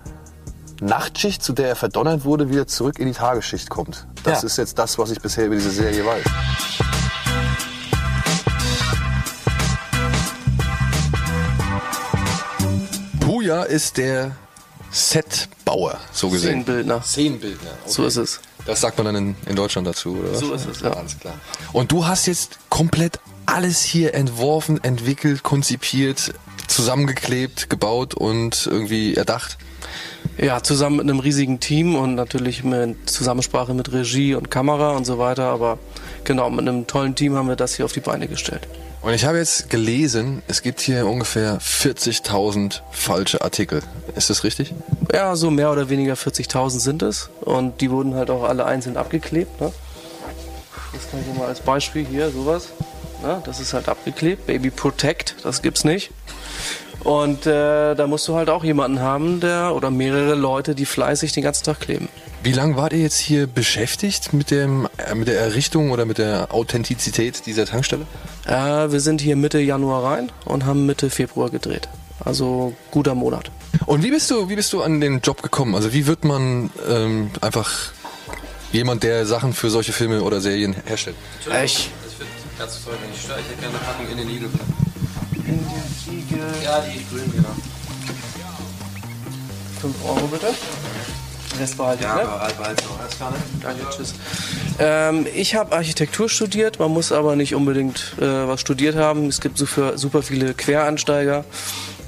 Nachtschicht, zu der er verdonnert wurde, wieder zurück in die Tagesschicht kommt. Das Ja. ist jetzt das, was ich bisher über diese Serie weiß. Puja ist der Setbauer, so gesehen. Szenenbildner. Szenenbildner. Okay. So ist es. Das sagt man dann in, in Deutschland dazu, oder was? So ist es, ja. Alles klar. Und du hast jetzt komplett alles hier entworfen, entwickelt, konzipiert, zusammengeklebt, gebaut und irgendwie erdacht. Ja, zusammen mit einem riesigen Team und natürlich mit Zusammensprache mit Regie und Kamera und so weiter. Aber genau, mit einem tollen Team haben wir das hier auf die Beine gestellt. Und ich habe jetzt gelesen, es gibt hier ungefähr 40.000 falsche Artikel. Ist das richtig? Ja, so mehr oder weniger 40.000 sind es. Und die wurden halt auch alle einzeln abgeklebt. Ne? Das kann ich mal als Beispiel hier, sowas. Ne? Das ist halt abgeklebt. Baby Protect, das gibt's nicht. Und äh, da musst du halt auch jemanden haben, der oder mehrere Leute, die fleißig den ganzen Tag kleben. Wie lange wart ihr jetzt hier beschäftigt mit, dem, äh, mit der Errichtung oder mit der Authentizität dieser Tankstelle? Äh, wir sind hier Mitte Januar rein und haben Mitte Februar gedreht. Also guter Monat. Und wie bist du, wie bist du an den Job gekommen? Also wie wird man ähm, einfach jemand, der Sachen für solche Filme oder Serien herstellt? Ich. Ich finde ganz toll, wenn ich störe. Ich hätte gerne eine Packung in den Igel. Ja, die grün, genau. 5 Euro bitte. Rest behalte ich, Ja, ne? aber halt bald noch. Alles klar, ne? Danke, tschüss. Ähm, ich habe Architektur studiert, man muss aber nicht unbedingt äh, was studiert haben. Es gibt super, super viele Quereinsteiger.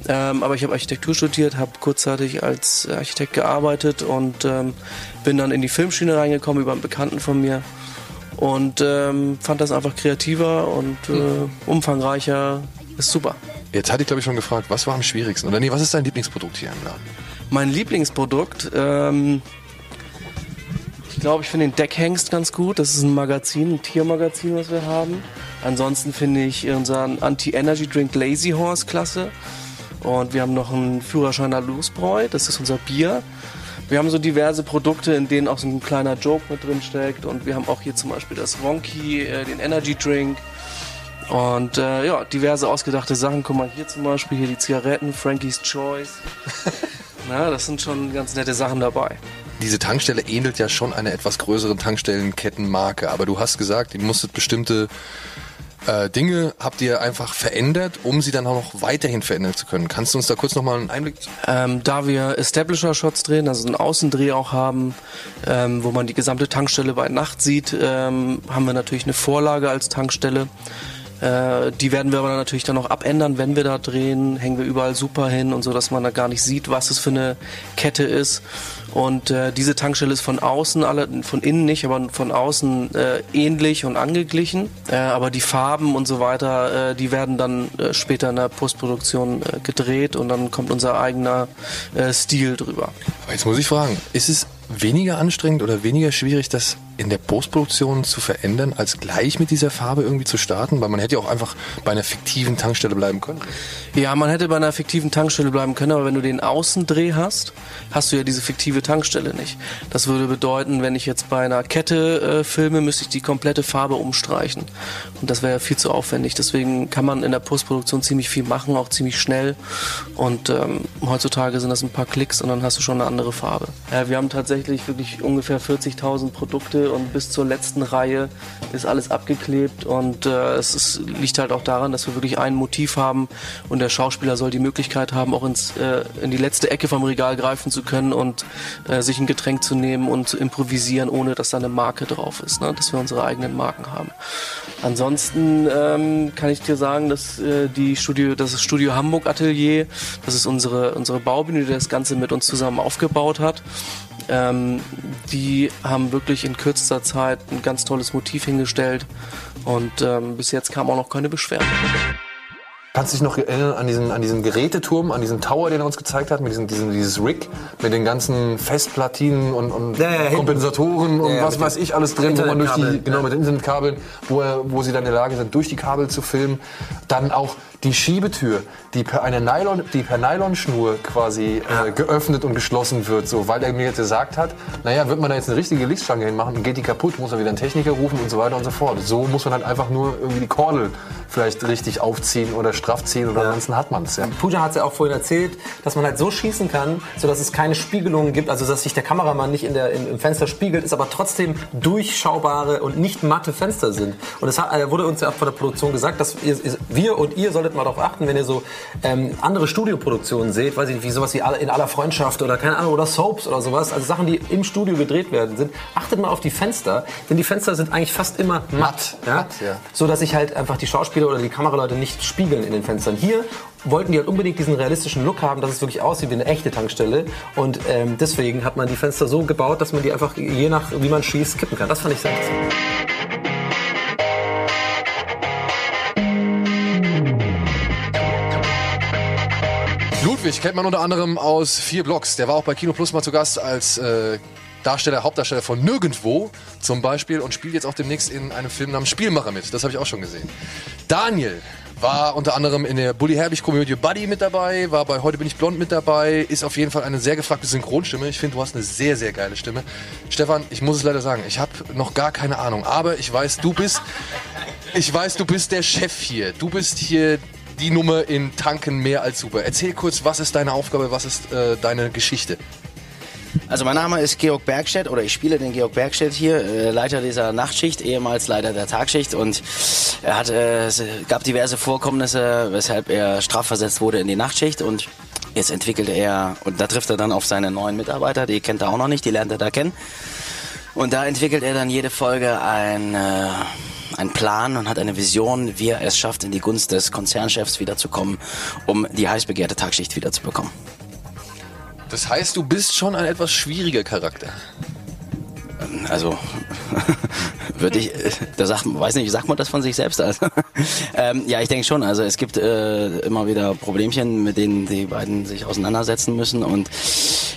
Ähm, aber ich habe Architektur studiert, habe kurzzeitig als Architekt gearbeitet und ähm, bin dann in die Filmschiene reingekommen über einen Bekannten von mir und ähm, fand das einfach kreativer und äh, umfangreicher. Ist super. Jetzt hatte ich glaube ich schon gefragt, was war am schwierigsten? Oder nee, was ist dein Lieblingsprodukt hier im Laden? Mein Lieblingsprodukt, ähm, ich glaube, ich finde den Deckhengst ganz gut. Das ist ein Magazin, ein Tiermagazin, was wir haben. Ansonsten finde ich unseren Anti-Energy Drink Lazy Horse klasse. Und wir haben noch einen Führerscheiner Losbräu, das ist unser Bier. Wir haben so diverse Produkte, in denen auch so ein kleiner Joke mit drin steckt. Und wir haben auch hier zum Beispiel das Wonky, äh, den Energy Drink. Und äh, ja, diverse ausgedachte Sachen. Guck mal, hier zum Beispiel hier die Zigaretten, Frankie's Choice. Na, das sind schon ganz nette Sachen dabei. Diese Tankstelle ähnelt ja schon einer etwas größeren Tankstellenkettenmarke, aber du hast gesagt, ihr musstet bestimmte äh, Dinge habt ihr einfach verändert, um sie dann auch noch weiterhin verändern zu können. Kannst du uns da kurz nochmal einen Einblick? Ähm, da wir Establisher-Shots drehen, also einen Außendreh auch haben, ähm, wo man die gesamte Tankstelle bei Nacht sieht, ähm, haben wir natürlich eine Vorlage als Tankstelle. Äh, die werden wir aber natürlich dann noch abändern, wenn wir da drehen, hängen wir überall super hin und so, dass man da gar nicht sieht, was es für eine Kette ist. Und äh, diese Tankstelle ist von außen, alle, von innen nicht, aber von außen äh, ähnlich und angeglichen. Äh, aber die Farben und so weiter, äh, die werden dann äh, später in der Postproduktion äh, gedreht und dann kommt unser eigener äh, Stil drüber. Jetzt muss ich fragen, ist es weniger anstrengend oder weniger schwierig, das in der Postproduktion zu verändern, als gleich mit dieser Farbe irgendwie zu starten? Weil man hätte ja auch einfach bei einer fiktiven Tankstelle bleiben können. Ja, man hätte bei einer fiktiven Tankstelle bleiben können, aber wenn du den Außendreh hast, hast du ja diese fiktive Tankstelle nicht. Das würde bedeuten, wenn ich jetzt bei einer Kette äh, filme, müsste ich die komplette Farbe umstreichen. Und das wäre ja viel zu aufwendig. Deswegen kann man in der Postproduktion ziemlich viel machen, auch ziemlich schnell. Und ähm, heutzutage sind das ein paar Klicks und dann hast du schon eine andere Farbe. Ja, wir haben tatsächlich wirklich ungefähr 40.000 Produkte und bis zur letzten Reihe ist alles abgeklebt und äh, es ist, liegt halt auch daran, dass wir wirklich ein Motiv haben und der Schauspieler soll die Möglichkeit haben, auch ins, äh, in die letzte Ecke vom Regal greifen zu können und äh, sich ein Getränk zu nehmen und zu improvisieren, ohne dass da eine Marke drauf ist, ne? dass wir unsere eigenen Marken haben. Ansonsten ähm, kann ich dir sagen, dass äh, die Studio, das Studio Hamburg Atelier, das ist unsere unsere Baubühne, die das Ganze mit uns zusammen aufgebaut hat. Ähm, die haben wirklich in kürzester Zeit ein ganz tolles Motiv hingestellt und ähm, bis jetzt kam auch noch keine Beschwerde. Kannst du dich noch erinnern an diesen, an diesen Geräteturm, an diesen Tower, den er uns gezeigt hat, mit diesem, diesem, dieses Rig, mit den ganzen Festplatinen und, und Ja, ja. Kompensatoren und Ja, was weiß ich alles drin, wo man durch die, genau, mit den Internetkabeln, wo, er, wo sie dann in der Lage sind, durch die Kabel zu filmen. Dann auch die Schiebetür, die per, eine Nylon, die per Nylonschnur quasi äh, geöffnet und geschlossen wird, so, weil er mir jetzt gesagt hat, naja, wird man da jetzt eine richtige Lichtschranke hinmachen und geht die kaputt, muss man wieder einen Techniker rufen und so weiter und so fort. So muss man halt einfach nur irgendwie die Kordel vielleicht richtig aufziehen oder straff ziehen oder ansonsten hat man es. Ja. Puja hat es ja auch vorhin erzählt, dass man halt so schießen kann, sodass es keine Spiegelungen gibt, also dass sich der Kameramann nicht in der, im, im Fenster spiegelt, es aber trotzdem durchschaubare und nicht matte Fenster sind. Und es hat, äh, wurde uns ja auch von der Produktion gesagt, dass ihr, wir und ihr solltet mal darauf achten, wenn ihr so ähm, andere Studioproduktionen seht, weiß ich nicht, wie sowas wie in aller Freundschaft oder keine Ahnung, oder Soaps oder sowas, also Sachen, die im Studio gedreht werden sind, achtet mal auf die Fenster, denn die Fenster sind eigentlich fast immer matt. ja? matt, ja. so dass sich halt einfach die Schauspieler oder die Kameraleute nicht spiegeln in den Fenstern. Hier wollten die halt unbedingt diesen realistischen Look haben, dass es wirklich aussieht wie eine echte Tankstelle. Und ähm, deswegen hat man die Fenster so gebaut, dass man die einfach je nach wie man schießt kippen kann. Das fand ich sehr interessant. Ludwig kennt man unter anderem aus vier Blocks. Der war auch bei Kino Plus mal zu Gast als äh, Darsteller, Hauptdarsteller von Nirgendwo zum Beispiel und spielt jetzt auch demnächst in einem Film namens Spielmacher mit. Das habe ich auch schon gesehen. Daniel war unter anderem in der Bully Herbig Komödie Buddy mit dabei, war bei Heute bin ich blond mit dabei, ist auf jeden Fall eine sehr gefragte Synchronstimme. Ich finde, du hast eine sehr, sehr geile Stimme. Stefan, ich muss es leider sagen, ich habe noch gar keine Ahnung, aber ich weiß, du bist, ich weiß, du bist der Chef hier. Du bist hier die Nummer in Tanken mehr als super. Erzähl kurz, was ist deine Aufgabe, was ist äh, deine Geschichte? Also mein Name ist Georg Bergstedt oder ich spiele den Georg Bergstedt hier, äh, Leiter dieser Nachtschicht, ehemals Leiter der Tagschicht. Und er hat, äh, es gab diverse Vorkommnisse, weshalb er strafversetzt wurde in die Nachtschicht. Und jetzt entwickelt er und da trifft er dann auf seine neuen Mitarbeiter, die kennt er auch noch nicht, die lernt er da kennen. Und da entwickelt er dann jede Folge ein, äh, einen Plan und hat eine Vision, wie er es schafft, in die Gunst des Konzernchefs wiederzukommen, um die heiß begehrte Tagschicht wiederzubekommen. Das heißt, du bist schon ein etwas schwieriger Charakter. Also würde ich, äh, da sagt weiß nicht, sagt man das von sich selbst? Also, ähm, ja, ich denke schon. Also es gibt äh, immer wieder Problemchen, mit denen die beiden sich auseinandersetzen müssen. Und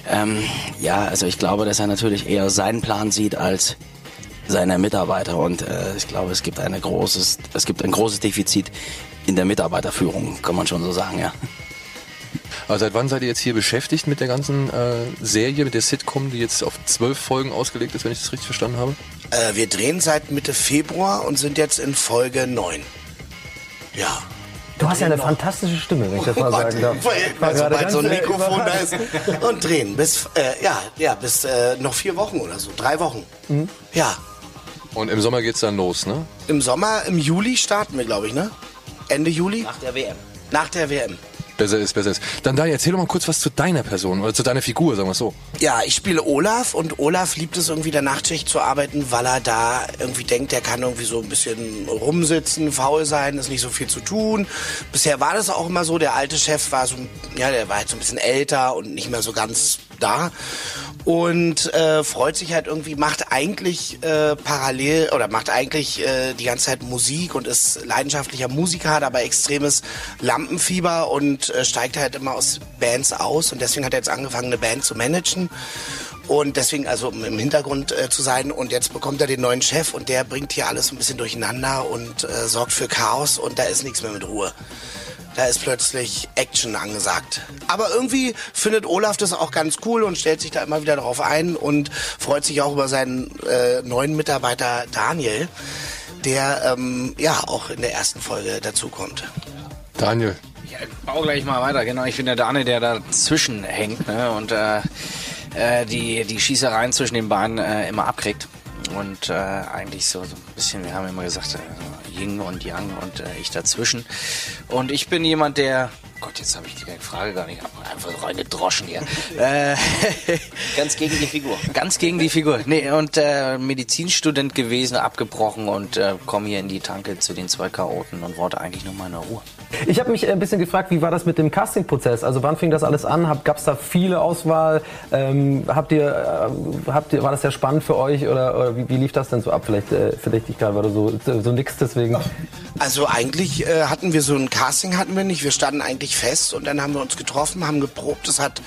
ähm, ja, also ich glaube, dass er natürlich eher seinen Plan sieht als seine Mitarbeiter. Und äh, ich glaube, es gibt eine großes, es gibt ein großes Defizit in der Mitarbeiterführung, kann man schon so sagen, ja. Aber seit wann seid ihr jetzt hier beschäftigt mit der ganzen äh, Serie, mit der Sitcom, die jetzt auf zwölf Folgen ausgelegt ist, wenn ich das richtig verstanden habe? Äh, wir drehen seit Mitte Februar und sind jetzt in Folge 9. Ja. Du hast ja eine fantastische Stimme, wenn ich das mal sagen darf. Weil, gerade sobald so ein äh, Mikrofon da ist. Und drehen. Bis, äh, ja, ja, bis äh, noch vier Wochen oder so. Drei Wochen. Mhm. Ja. Und im Sommer geht's dann los, ne? Im Sommer, im Juli starten wir, glaube ich, ne? Ende Juli? Nach der WM. Nach der WM. Besser ist, besser ist. Dann Daniel, erzähl doch mal kurz was zu deiner Person oder zu deiner Figur, sagen wir so. Ja, ich spiele Olaf und Olaf liebt es irgendwie der Nachtschicht zu arbeiten, weil er da irgendwie denkt, er kann irgendwie so ein bisschen rumsitzen, faul sein, ist nicht so viel zu tun. Bisher war das auch immer so, der alte Chef war so, ja, der war halt so ein bisschen älter und nicht mehr so ganz da und äh, freut sich halt irgendwie, macht eigentlich äh, parallel oder macht eigentlich äh, die ganze Zeit Musik und ist leidenschaftlicher Musiker, hat aber extremes Lampenfieber und äh, steigt halt immer aus Bands aus und deswegen hat er jetzt angefangen, eine Band zu managen und deswegen also um im Hintergrund äh, zu sein und jetzt bekommt er den neuen Chef und der bringt hier alles ein bisschen durcheinander und äh, sorgt für Chaos und da ist nichts mehr mit Ruhe. Da ist plötzlich Action angesagt. Aber irgendwie findet Olaf das auch ganz cool und stellt sich da immer wieder darauf ein und freut sich auch über seinen äh, neuen Mitarbeiter Daniel, der ähm, ja auch in der ersten Folge dazukommt. Daniel. Ich bau gleich mal weiter, genau. Ich bin der Daniel, der dazwischen hängt ne? und äh, äh, die, die Schießereien zwischen den Beinen äh, immer abkriegt. Und äh, eigentlich so, so ein bisschen, wir haben immer gesagt, äh, so Yin und Yang und äh, ich dazwischen. Und ich bin jemand, der Gott, jetzt habe ich die Frage gar nicht. Einfach reine Droschen hier. äh, Ganz gegen die Figur. Ganz gegen die Figur. Nee, und äh, Medizinstudent gewesen, abgebrochen und äh, komme hier in die Tanke zu den zwei Chaoten und wollte eigentlich nur meine Ruhe. Ich habe mich ein bisschen gefragt, wie war das mit dem Castingprozess? Also wann fing das alles an? Gab es da viele Auswahl? Ähm, habt ihr, äh, habt ihr, war das sehr spannend für euch oder, oder wie, wie lief das denn so ab? Vielleicht äh, vielleicht ich gerade war du so so nix deswegen. Also eigentlich äh, hatten wir so ein Casting hatten wir nicht. Wir standen eigentlich fest und dann haben wir uns getroffen, haben geprobt. Das hat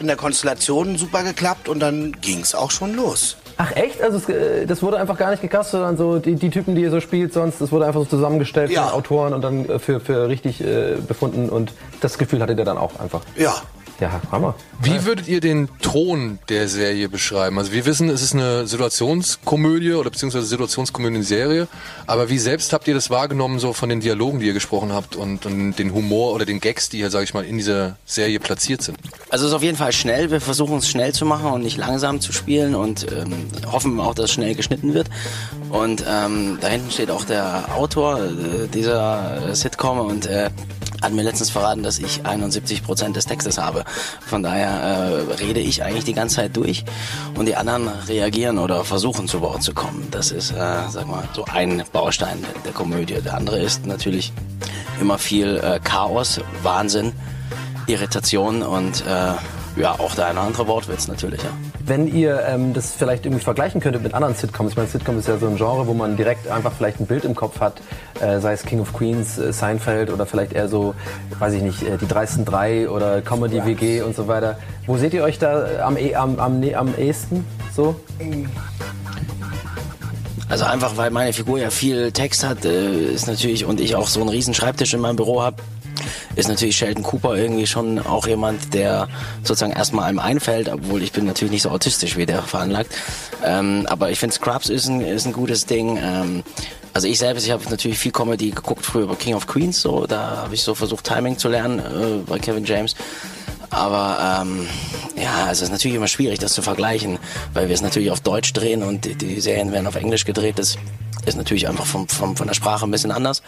in der Konstellation super geklappt und dann ging es auch schon los. Ach echt? Also es, äh, das wurde einfach gar nicht gecastet, sondern so die, die Typen, die ihr so spielt, sonst das wurde einfach so zusammengestellt Ja. von Autoren und dann äh, für, für richtig äh, befunden und das Gefühl hattet ihr dann auch einfach. Ja. Ja, Hammer. Wie würdet ihr den Ton der Serie beschreiben? Also wir wissen, es ist eine Situationskomödie oder beziehungsweise Situationskomödien-Serie, aber wie selbst habt ihr das wahrgenommen, so von den Dialogen, die ihr gesprochen habt und, und den Humor oder den Gags, die hier, sag ich mal, in dieser Serie platziert sind? Also es ist auf jeden Fall schnell. Wir versuchen es schnell zu machen und nicht langsam zu spielen und ähm, hoffen auch, dass schnell geschnitten wird. Und ähm, da hinten steht auch der Autor äh, dieser Sitcom und äh, hat mir letztens verraten, dass ich 71% des Textes habe. Von daher äh, rede ich eigentlich die ganze Zeit durch und die anderen reagieren oder versuchen zu Wort zu kommen. Das ist, äh, sag mal, so ein Baustein der Komödie. Der andere ist natürlich immer viel äh, Chaos, Wahnsinn, Irritation und äh, ja, auch der eine oder andere Wortwitz natürlich, ja. Wenn ihr ähm, das vielleicht irgendwie vergleichen könntet mit anderen Sitcoms, ich meine, Sitcom ist ja so ein Genre, wo man direkt einfach vielleicht ein Bild im Kopf hat, äh, sei es King of Queens, äh, Seinfeld oder vielleicht eher so, weiß ich nicht, äh, die dreisten drei oder Comedy WG und so weiter. Wo seht ihr euch da am, eh- am, am, ne- am ehesten so? Also einfach, weil meine Figur ja viel Text hat, äh, ist natürlich, und ich auch so einen riesen Schreibtisch in meinem Büro habe, ist natürlich Sheldon Cooper irgendwie schon auch jemand, der sozusagen erstmal einem einfällt, obwohl ich bin natürlich nicht so autistisch wie der veranlagt. Ähm, aber ich finde Scrubs ist ein, ist ein gutes Ding. Ähm, also ich selbst, ich habe natürlich viel Comedy geguckt früher über King of Queens, so da habe ich so versucht Timing zu lernen äh, bei Kevin James. Aber ähm, ja, es ist natürlich immer schwierig, das zu vergleichen, weil wir es natürlich auf Deutsch drehen und die, die Serien werden auf Englisch gedreht. Das ist natürlich einfach vom, vom, von der Sprache ein bisschen anders.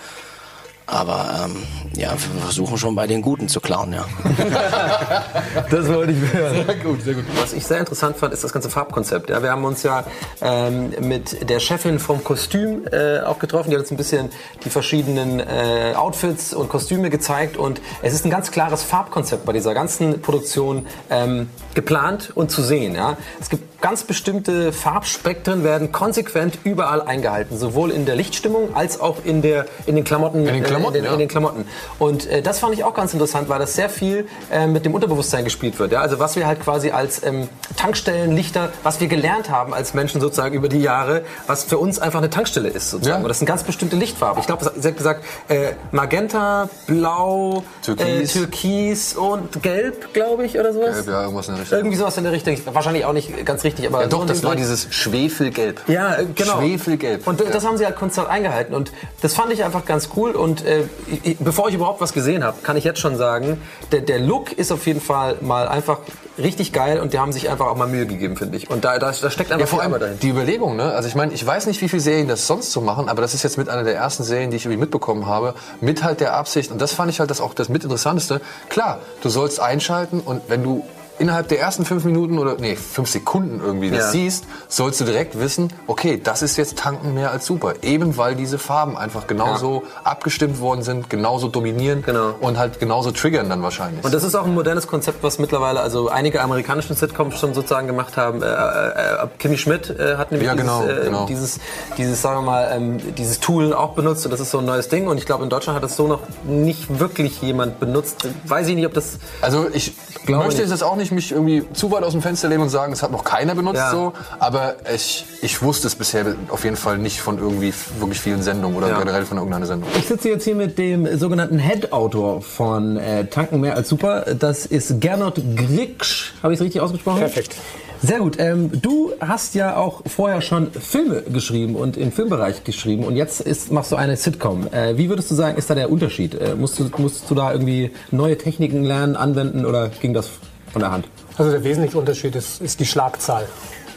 Aber ähm, ja, wir versuchen schon bei den Guten zu klauen, ja. Das wollte ich hören. Sehr gut, sehr gut. Was ich sehr interessant fand, ist das ganze Farbkonzept. Ja, wir haben uns ja ähm, mit der Chefin vom Kostüm äh, auch getroffen. Die hat uns ein bisschen die verschiedenen äh, Outfits und Kostüme gezeigt. Und es ist ein ganz klares Farbkonzept bei dieser ganzen Produktion ähm, geplant und zu sehen. Ja. Es gibt ganz bestimmte Farbspektren, werden konsequent überall eingehalten. Sowohl in der Lichtstimmung als auch in, der, in den Klamotten. In den Klamotten, äh, in, den, ja. in den Klamotten. Und äh, das fand ich auch ganz interessant, weil das sehr viel äh, mit dem Unterbewusstsein gespielt wird. Ja? Also was wir halt quasi als ähm, Tankstellenlichter, was wir gelernt haben als Menschen sozusagen über die Jahre, was für uns einfach eine Tankstelle ist sozusagen. Und das sind ganz bestimmte Lichtfarben. Ich glaube, sie hat gesagt äh, Magenta, Blau, Türkis. Äh, Türkis und Gelb, glaube ich, oder sowas. Gelb, ja, irgendwas in der Richtung. Irgendwie sowas in der Richtung. Wahrscheinlich auch nicht ganz richtig, aber Ja, doch, das war dieses Schwefelgelb. Ja, äh, genau. Schwefelgelb. Und das haben sie halt konstant eingehalten. Und das fand ich einfach ganz cool. Und äh, ich, bevor ich überhaupt was gesehen habe, kann ich jetzt schon sagen, der, der Look ist auf jeden Fall mal einfach richtig geil. Und die haben sich einfach auch mal Mühe gegeben, finde ich. Und da, da, da steckt einfach Ja, vor allem dahinter. die Überlegung, ne? Also ich meine, ich weiß nicht, wie viele Serien das sonst so machen, aber das ist jetzt mit einer der ersten Serien, die ich irgendwie mitbekommen habe, mit halt der Absicht, und das fand ich halt das auch das mit Interessanteste. Klar, du sollst einschalten und wenn du innerhalb der ersten fünf Minuten oder nee, fünf Sekunden irgendwie das Ja. siehst, sollst du direkt wissen, okay, das ist jetzt tanken mehr als super. Eben weil diese Farben einfach genauso abgestimmt worden sind, genauso dominieren und halt genauso triggern dann wahrscheinlich. Und das ist auch ein modernes Konzept, was mittlerweile also einige amerikanische Sitcoms schon sozusagen gemacht haben. Äh, äh, äh, Kimmy Schmidt äh, hat nämlich Ja, dieses, genau, äh, genau. dieses, dieses, sagen wir mal, ähm, dieses Tool auch benutzt und das ist so ein neues Ding. Und ich glaube, in Deutschland hat das so noch nicht wirklich jemand benutzt. Weiß ich nicht, ob das. Also ich glaube möchte nicht. jetzt auch nicht mich irgendwie zu weit aus dem Fenster lehnen und sagen, es hat noch keiner benutzt Ja. so, aber ich, ich wusste es bisher auf jeden Fall nicht von irgendwie wirklich vielen Sendungen oder Ja. generell von irgendeiner Sendung. Ich sitze jetzt hier mit dem sogenannten Head-Autor von äh, Tanken mehr als super. Das ist Gernot Griksch. Habe ich es richtig ausgesprochen? Perfekt. Sehr gut. Ähm, du hast ja auch vorher schon Filme geschrieben und im Filmbereich geschrieben und jetzt ist, machst du eine Sitcom. Äh, wie würdest du sagen, ist da der Unterschied? Äh, musst, du, musstest du da irgendwie neue Techniken lernen, anwenden oder ging das von der Hand? Also der wesentliche Unterschied ist, ist die Schlagzahl.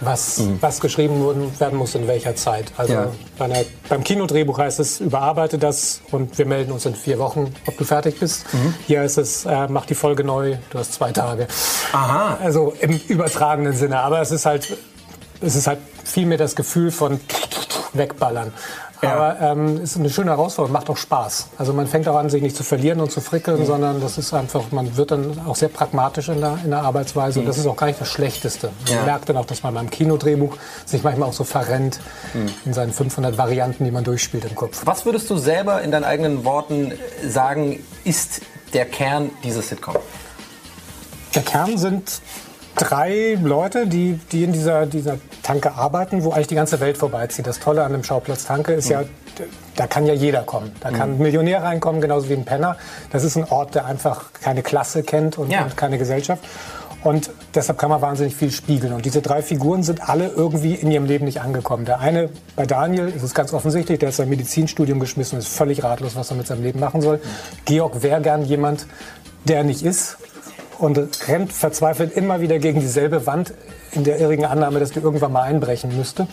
was, was geschrieben wurden, werden muss in welcher Zeit. Also Ja. bei einer, beim Kinodrehbuch heißt es, überarbeite das und wir melden uns in vier Wochen, ob du fertig bist. Hier heißt es, äh, mach die Folge neu, du hast zwei Tage. Aha. Also im übertragenen Sinne. Aber es ist halt, es ist halt vielmehr das Gefühl von wegballern. Aber ähm, es ist eine schöne Herausforderung, macht auch Spaß. Also man fängt auch an, sich nicht zu verlieren und zu frickeln, sondern das ist einfach, man wird dann auch sehr pragmatisch in der, in der Arbeitsweise und das ist auch gar nicht das Schlechteste. Man Ja. merkt dann auch, dass man beim Kinodrehbuch sich manchmal auch so verrennt in seinen 500 Varianten, die man durchspielt im Kopf. Was würdest du selber in deinen eigenen Worten sagen, ist der Kern dieses Sitcom? Der Kern sind drei Leute, die, die in dieser, dieser Tanke arbeiten, wo eigentlich die ganze Welt vorbeizieht. Das Tolle an dem Schauplatz Tanke ist ja, d- da kann ja jeder kommen. Da kann ein Millionär reinkommen, genauso wie ein Penner. Das ist ein Ort, der einfach keine Klasse kennt und, Ja. und keine Gesellschaft. Und deshalb kann man wahnsinnig viel spiegeln. Und diese drei Figuren sind alle irgendwie in ihrem Leben nicht angekommen. Der eine, bei Daniel, ist es ganz offensichtlich, der ist sein Medizinstudium geschmissen und ist völlig ratlos, was er mit seinem Leben machen soll. Georg wäre gern jemand, der nicht ist und rennt verzweifelt immer wieder gegen dieselbe Wand in der irrigen Annahme, dass die irgendwann mal einbrechen müsste.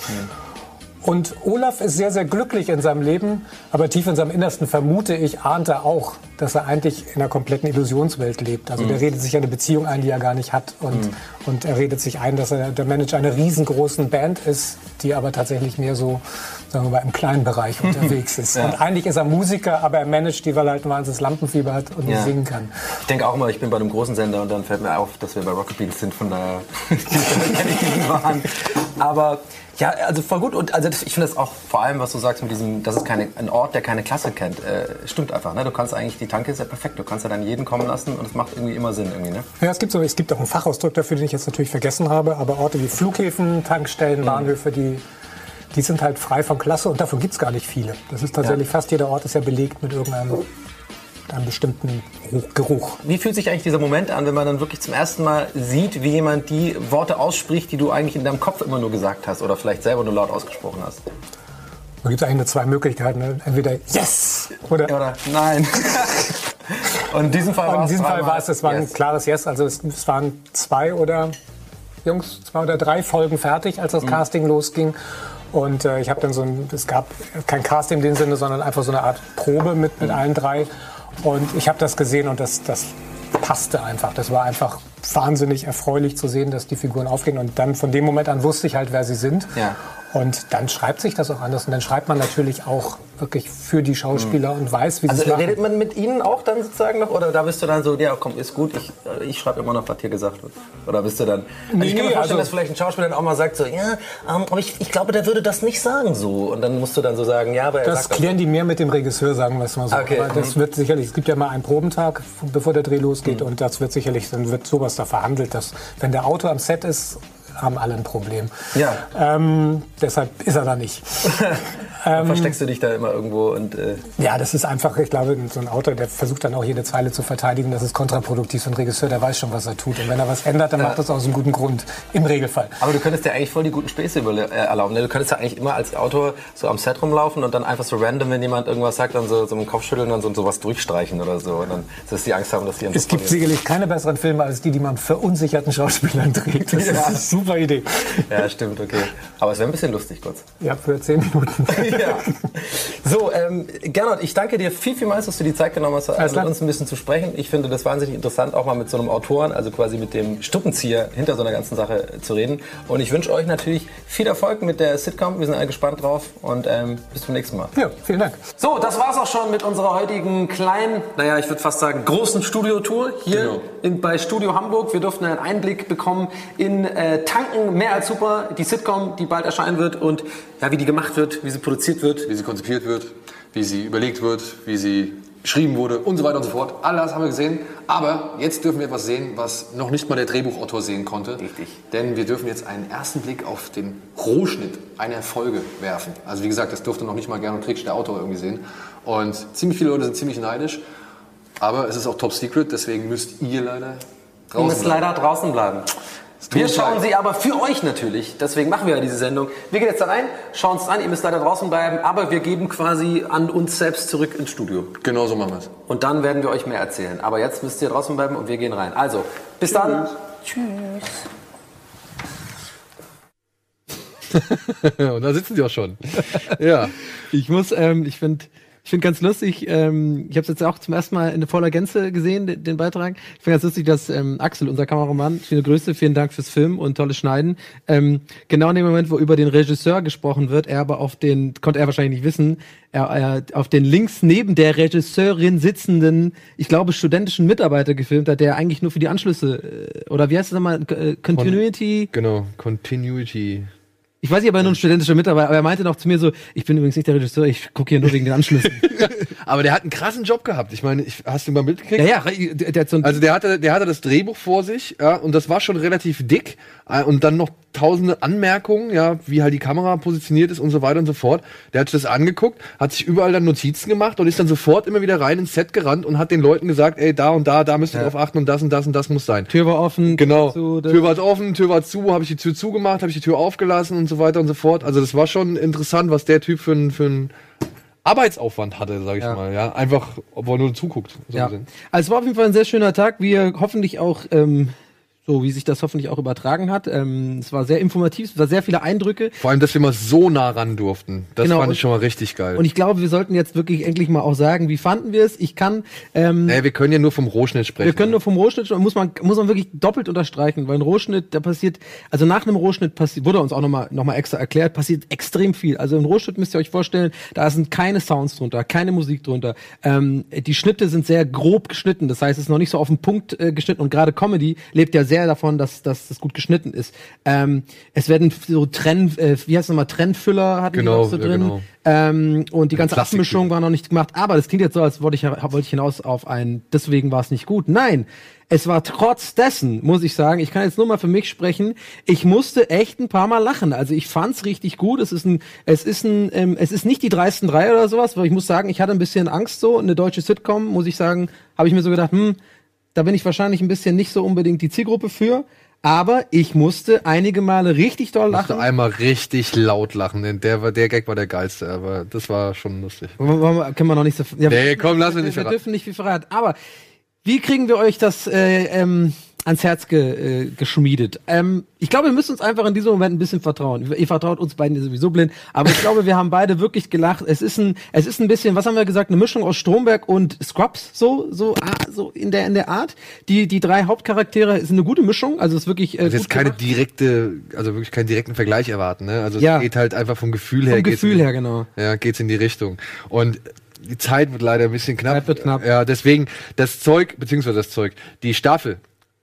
Und Olaf ist sehr, sehr glücklich in seinem Leben, aber tief in seinem Innersten vermute ich, ahnt er auch, dass er eigentlich in einer kompletten Illusionswelt lebt. Also der redet sich eine Beziehung ein, die er gar nicht hat. Und, und er redet sich ein, dass er der Manager einer riesengroßen Band ist, die aber tatsächlich mehr so, sagen wir mal, im kleinen Bereich unterwegs ist. Und eigentlich ist er Musiker, aber er managt die, weil er halt ein wahnsinniges Lampenfieber hat und nicht Ja. singen kann. Ich denke auch immer, ich bin bei einem großen Sender und dann fällt mir auf, dass wir bei Rocket Beans sind, von daher kenne ich diesen Wahn. Aber ja, also voll gut. Und also ich finde das auch vor allem, was du sagst mit diesem, das ist keine, ein Ort, der keine Klasse kennt, äh, stimmt einfach. Ne? Du kannst eigentlich, die Tanke ist ja perfekt. Du kannst ja dann jeden kommen lassen und es macht irgendwie immer Sinn irgendwie. Ne? Ja, es gibt, so, es gibt auch einen Fachausdruck dafür, den ich jetzt natürlich vergessen habe, aber Orte wie Flughäfen, Tankstellen, Bahnhöfe, die, die sind halt frei von Klasse und davon gibt es gar nicht viele. Das ist tatsächlich, fast jeder Ort ist ja belegt mit irgendeinem einem bestimmten Geruch-. Wie fühlt sich eigentlich dieser Moment an, wenn man dann wirklich zum ersten Mal sieht, wie jemand die Worte ausspricht, die du eigentlich in deinem Kopf immer nur gesagt hast oder vielleicht selber nur laut ausgesprochen hast? Da gibt es eigentlich nur zwei Möglichkeiten. Ne? Entweder Yes oder, Oder nein. Und in diesem Fall war in es diesem Fall war es, es war ein yes. klares Yes. Also es, es waren zwei oder Jungs, zwei oder drei Folgen fertig, als das Mhm. Casting losging. Und äh, ich habe dann so ein, es gab kein Casting in dem Sinne, sondern einfach so eine Art Probe mit, mit allen drei. Und ich habe das gesehen und das, das passte einfach. Das war einfach wahnsinnig erfreulich zu sehen, dass die Figuren aufgehen. Und dann von dem Moment an wusste ich halt, wer sie sind. Ja. Und dann schreibt sich das auch anders. Und dann schreibt man natürlich auch wirklich für die Schauspieler und weiß, wie sie Also es machen. redet man mit ihnen auch dann sozusagen noch? Oder da bist du dann so, ja komm, ist gut, ich, äh, ich schreibe immer noch, was hier gesagt wird. Oder bist du dann... Also Nee, ich kann mir vorstellen, also- dass vielleicht ein Schauspieler dann auch mal sagt so, ja, ähm, aber ich, ich glaube, der würde das nicht sagen so. Und dann musst du dann so sagen, ja, aber er Das klären die mehr mit dem Regisseur, sagen wir es mal so. Okay. Aber das Mhm. wird sicherlich, es gibt ja mal einen Probentag, bevor der Dreh losgeht, und das wird sicherlich, dann wird sowas da verhandelt, dass wenn der Autor am Set ist, haben alle ein Problem. Ja. Ähm, deshalb ist er da nicht. Dann versteckst du dich da immer irgendwo und... Äh, Ja, das ist einfach, ich glaube, so ein Autor, der versucht dann auch jede Zeile zu verteidigen, das ist kontraproduktiv. So ein Regisseur, der weiß schon, was er tut. Und wenn er was ändert, dann macht das aus einem guten Grund. Im Regelfall. Aber du könntest dir eigentlich voll die guten Späße äh, erlauben. Ne? Du könntest ja eigentlich immer als Autor so am Set rumlaufen und dann einfach so random, wenn jemand irgendwas sagt, dann so, so mit dem Kopf schütteln und so sowas durchstreichen oder so. Und dann dass die Angst haben, dass die Es gibt sicherlich keine besseren Filme als die, die man verunsicherten Schauspielern dreht. Das Ja. ist eine super Idee. Ja, stimmt, okay. Aber es wäre ein bisschen lustig kurz. Ja, für zehn Minuten. ja. So, ähm, Gernot, ich danke dir viel, vielmals, dass du die Zeit genommen hast, Alles mit klar. uns ein bisschen zu sprechen. Ich finde das wahnsinnig interessant, auch mal mit so einem Autoren, also quasi mit dem Strippenzieher hinter so einer ganzen Sache zu reden. Und ich wünsche euch natürlich viel Erfolg mit der Sitcom. Wir sind alle gespannt drauf und ähm, bis zum nächsten Mal. Ja, vielen Dank. So, das war's auch schon mit unserer heutigen kleinen, naja, ich würde fast sagen, großen Studiotour hier Genau. in, bei Studio Hamburg. Wir durften einen Einblick bekommen in äh, Tanken, mehr als super, die Sitcom, die bald erscheinen wird und ja, wie die gemacht wird, wie sie produziert wird. wie sie konzipiert wird, wie sie überlegt wird, wie sie geschrieben wurde und so weiter und so fort. All das haben wir gesehen. Aber jetzt dürfen wir etwas sehen, was noch nicht mal der Drehbuchautor sehen konnte. Richtig. Denn wir dürfen jetzt einen ersten Blick auf den Rohschnitt einer Folge werfen. Also wie gesagt, das durfte noch nicht mal Gernot Kriegsch, der Autor, irgendwie sehen. Und ziemlich viele Leute sind ziemlich neidisch. Aber es ist auch top secret, deswegen müsst ihr leider Ihr draußen müsst bleiben. leider draußen bleiben. Wir schauen sie aber für euch natürlich. Deswegen machen wir ja diese Sendung. Wir gehen jetzt da rein, schauen es an. Ihr müsst leider draußen bleiben, aber wir geben quasi an uns selbst zurück ins Studio. Genau so machen wir es. Und dann werden wir euch mehr erzählen. Aber jetzt müsst ihr draußen bleiben und wir gehen rein. Also, bis dann. Tschüss. Und da sitzen sie auch schon. Ja. Ich muss, ähm, ich finde, ich finde ganz lustig, ähm, ich habe es jetzt auch zum ersten Mal in voller Gänze gesehen, den, den Beitrag. Ich finde ganz lustig, dass ähm, Axel, unser Kameramann, viele Grüße, vielen Dank fürs Film und tolles Schneiden. Ähm, genau in dem Moment, wo über den Regisseur gesprochen wird, er aber auf den, konnte er wahrscheinlich nicht wissen, er, er auf den links neben der Regisseurin sitzenden, ich glaube, studentischen Mitarbeiter gefilmt hat, der eigentlich nur für die Anschlüsse, äh, oder wie heißt das nochmal, äh, Continuity? Genau, Continuity. Ich weiß nicht, ob er nur ein studentischer Mitarbeiter, aber er meinte noch zu mir so, ich bin übrigens nicht der Regisseur, ich gucke hier nur wegen den Anschlüssen. Aber der hat einen krassen Job gehabt. Ich meine, ich, hast du mal mitgekriegt? Ja, ja, der, der hat so ein Also der hatte, der hatte das Drehbuch vor sich, ja, und das war schon relativ dick äh, und dann noch tausende Anmerkungen, ja, wie halt die Kamera positioniert ist und so weiter und so fort. Der hat sich das angeguckt, hat sich überall dann Notizen gemacht und ist dann sofort immer wieder rein ins Set gerannt und hat den Leuten gesagt, ey, da und da, da müsst ihr drauf achten und das und das und das muss sein. Tür war offen. Genau. zu, Tür war offen, Tür war zu, habe ich die Tür zugemacht, habe ich die Tür aufgelassen und so weiter und so fort. Also das war schon interessant, was der Typ für ein, für ein Arbeitsaufwand hatte, sage ich Ja. mal. Ja, einfach, obwohl er nur zuguckt. So Ja. gesehen. Also es war auf jeden Fall ein sehr schöner Tag, wie er hoffentlich auch, ähm, so wie sich das hoffentlich auch übertragen hat. Ähm, es war sehr informativ, es war sehr viele Eindrücke. Vor allem, dass wir mal so nah ran durften. Das Genau, fand ich schon mal richtig geil. Und ich glaube, wir sollten jetzt wirklich endlich mal auch sagen, wie fanden wir es? Ich kann, ähm, naja, wir können ja nur vom Rohschnitt sprechen. wir können nur vom Rohschnitt, muss man, muss man wirklich doppelt unterstreichen, weil ein Rohschnitt, da passiert, also nach einem Rohschnitt passiert, wurde uns auch nochmal noch mal extra erklärt, passiert extrem viel. Also im Rohschnitt müsst ihr euch vorstellen, da sind keine Sounds drunter, keine Musik drunter. Ähm, die Schnitte sind sehr grob geschnitten, das heißt, es ist noch nicht so auf den Punkt äh, geschnitten und gerade Comedy lebt ja sehr davon, dass, dass das gut geschnitten ist. Ähm, es werden so Trenn, äh, wie heißt es nochmal, Trennfüller hatten Genau, die noch so ja, drin. genau. Ähm, und die ganze Abmischung war noch nicht gemacht. Aber das klingt jetzt so, als wollte ich, wollte ich hinaus auf ein, deswegen war es nicht gut. Nein, es war trotz dessen, muss ich sagen, ich kann jetzt nur mal für mich sprechen, ich musste echt ein paar Mal lachen. Also ich fand's richtig gut. Es ist ein, es ist ein, ähm, es ist nicht die dreisten drei oder sowas, weil ich muss sagen, ich hatte ein bisschen Angst so. Eine deutsche Sitcom, muss ich sagen, habe ich mir so gedacht, hm, da bin ich wahrscheinlich ein bisschen nicht so unbedingt die Zielgruppe für. Aber ich musste einige Male richtig doll lachen. musste einmal richtig laut lachen, denn der, war, der Gag war der geilste, aber das war schon lustig. Können wir noch nicht so. Ja, Nee, komm, lass uns wir, nicht Wir verraten. dürfen nicht viel verraten. Aber wie kriegen wir euch das äh, ähm, ans Herz ge, äh, geschmiedet? Ähm, ich glaube, wir müssen uns einfach in diesem Moment ein bisschen vertrauen. Ihr vertraut uns beiden sowieso blind, aber ich glaube, wir haben beide wirklich gelacht. Es ist ein, es ist ein bisschen, was haben wir gesagt, eine Mischung aus Stromberg und Scrubs, so, so, ah, so in der in der Art. Die die drei Hauptcharaktere sind eine gute Mischung, also es ist wirklich äh, Also jetzt keine gemacht. direkte, also wirklich keinen direkten Vergleich erwarten, ne? Also Ja. es geht halt einfach vom Gefühl her. Vom Gefühl in, her, genau. Ja, geht's in die Richtung. Und die Zeit wird leider ein bisschen knapp. Zeit wird knapp. Ja, deswegen das Zeug, beziehungsweise das Zeug, die Staffel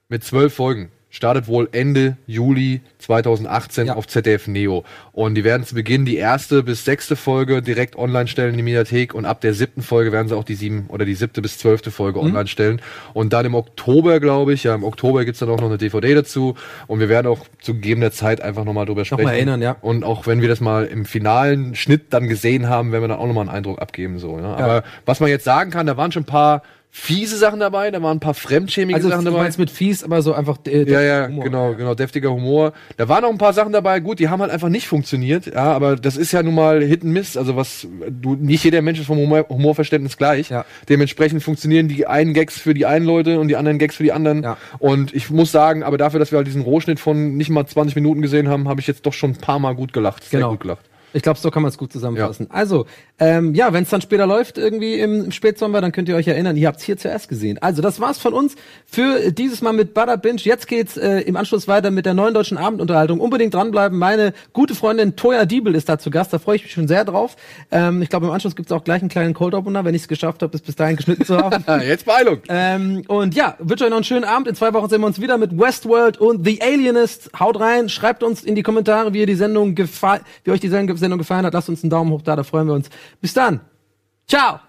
mit zwölf Folgen startet wohl Ende Juli 2018 auf ZDF Neo. Und die werden zu Beginn die erste bis sechste Folge direkt online stellen in die Mediathek und ab der siebten Folge werden sie auch die sieben oder die siebte bis zwölfte Folge Mhm. online stellen. Und dann im Oktober, glaube ich, ja, im Oktober gibt's dann auch noch eine DVD dazu. Und wir werden auch zu gegebener Zeit einfach nochmal drüber sprechen. erinnern, ja. Und auch wenn wir das mal im finalen Schnitt dann gesehen haben, werden wir dann auch nochmal einen Eindruck abgeben. So, ja. Aber was man jetzt sagen kann, da waren schon ein paar fiese Sachen dabei, da waren ein paar fremdschämige Also Sachen dabei. meinst mit fies, aber so einfach äh, Ja, ja, Humor. genau, genau, deftiger Humor. Da waren noch ein paar Sachen dabei, gut, die haben halt einfach nicht funktioniert, ja, aber das ist ja nun mal Hit and Miss, also was, du, nicht jeder Mensch ist vom Humor, Humorverständnis gleich. Dementsprechend funktionieren die einen Gags für die einen Leute und die anderen Gags für die anderen. Und ich muss sagen, aber dafür, dass wir halt diesen Rohschnitt von nicht mal 20 Minuten gesehen haben, habe ich jetzt doch schon ein paar Mal gut gelacht, sehr Genau. gut gelacht. Ich glaube, so kann man es gut zusammenfassen. Also, ähm, ja, wenn es dann später läuft, irgendwie im, im Spätsommer, dann könnt ihr euch erinnern, ihr habt es hier zuerst gesehen. Also, das war's von uns für dieses Mal mit Butter Binge. Jetzt geht's äh, im Anschluss weiter mit der neuen deutschen Abendunterhaltung. Unbedingt dranbleiben. Meine gute Freundin Toya Diebel ist da zu Gast. Da freue ich mich schon sehr drauf. Ähm, ich glaube, im Anschluss gibt's auch gleich einen kleinen Cold Opener, wenn ich es geschafft habe, bis bis dahin geschnitten zu haben. Jetzt Beeilung. Ähm, und ja, wünsche euch noch einen schönen Abend. In zwei Wochen sehen wir uns wieder mit Westworld und The Alienist. Haut rein, schreibt uns in die Kommentare, wie ihr die Sendung gefallen, wie euch die Sendung gefallen hat. Lasst uns einen Daumen hoch da, da freuen wir uns. Bis dann. Ciao.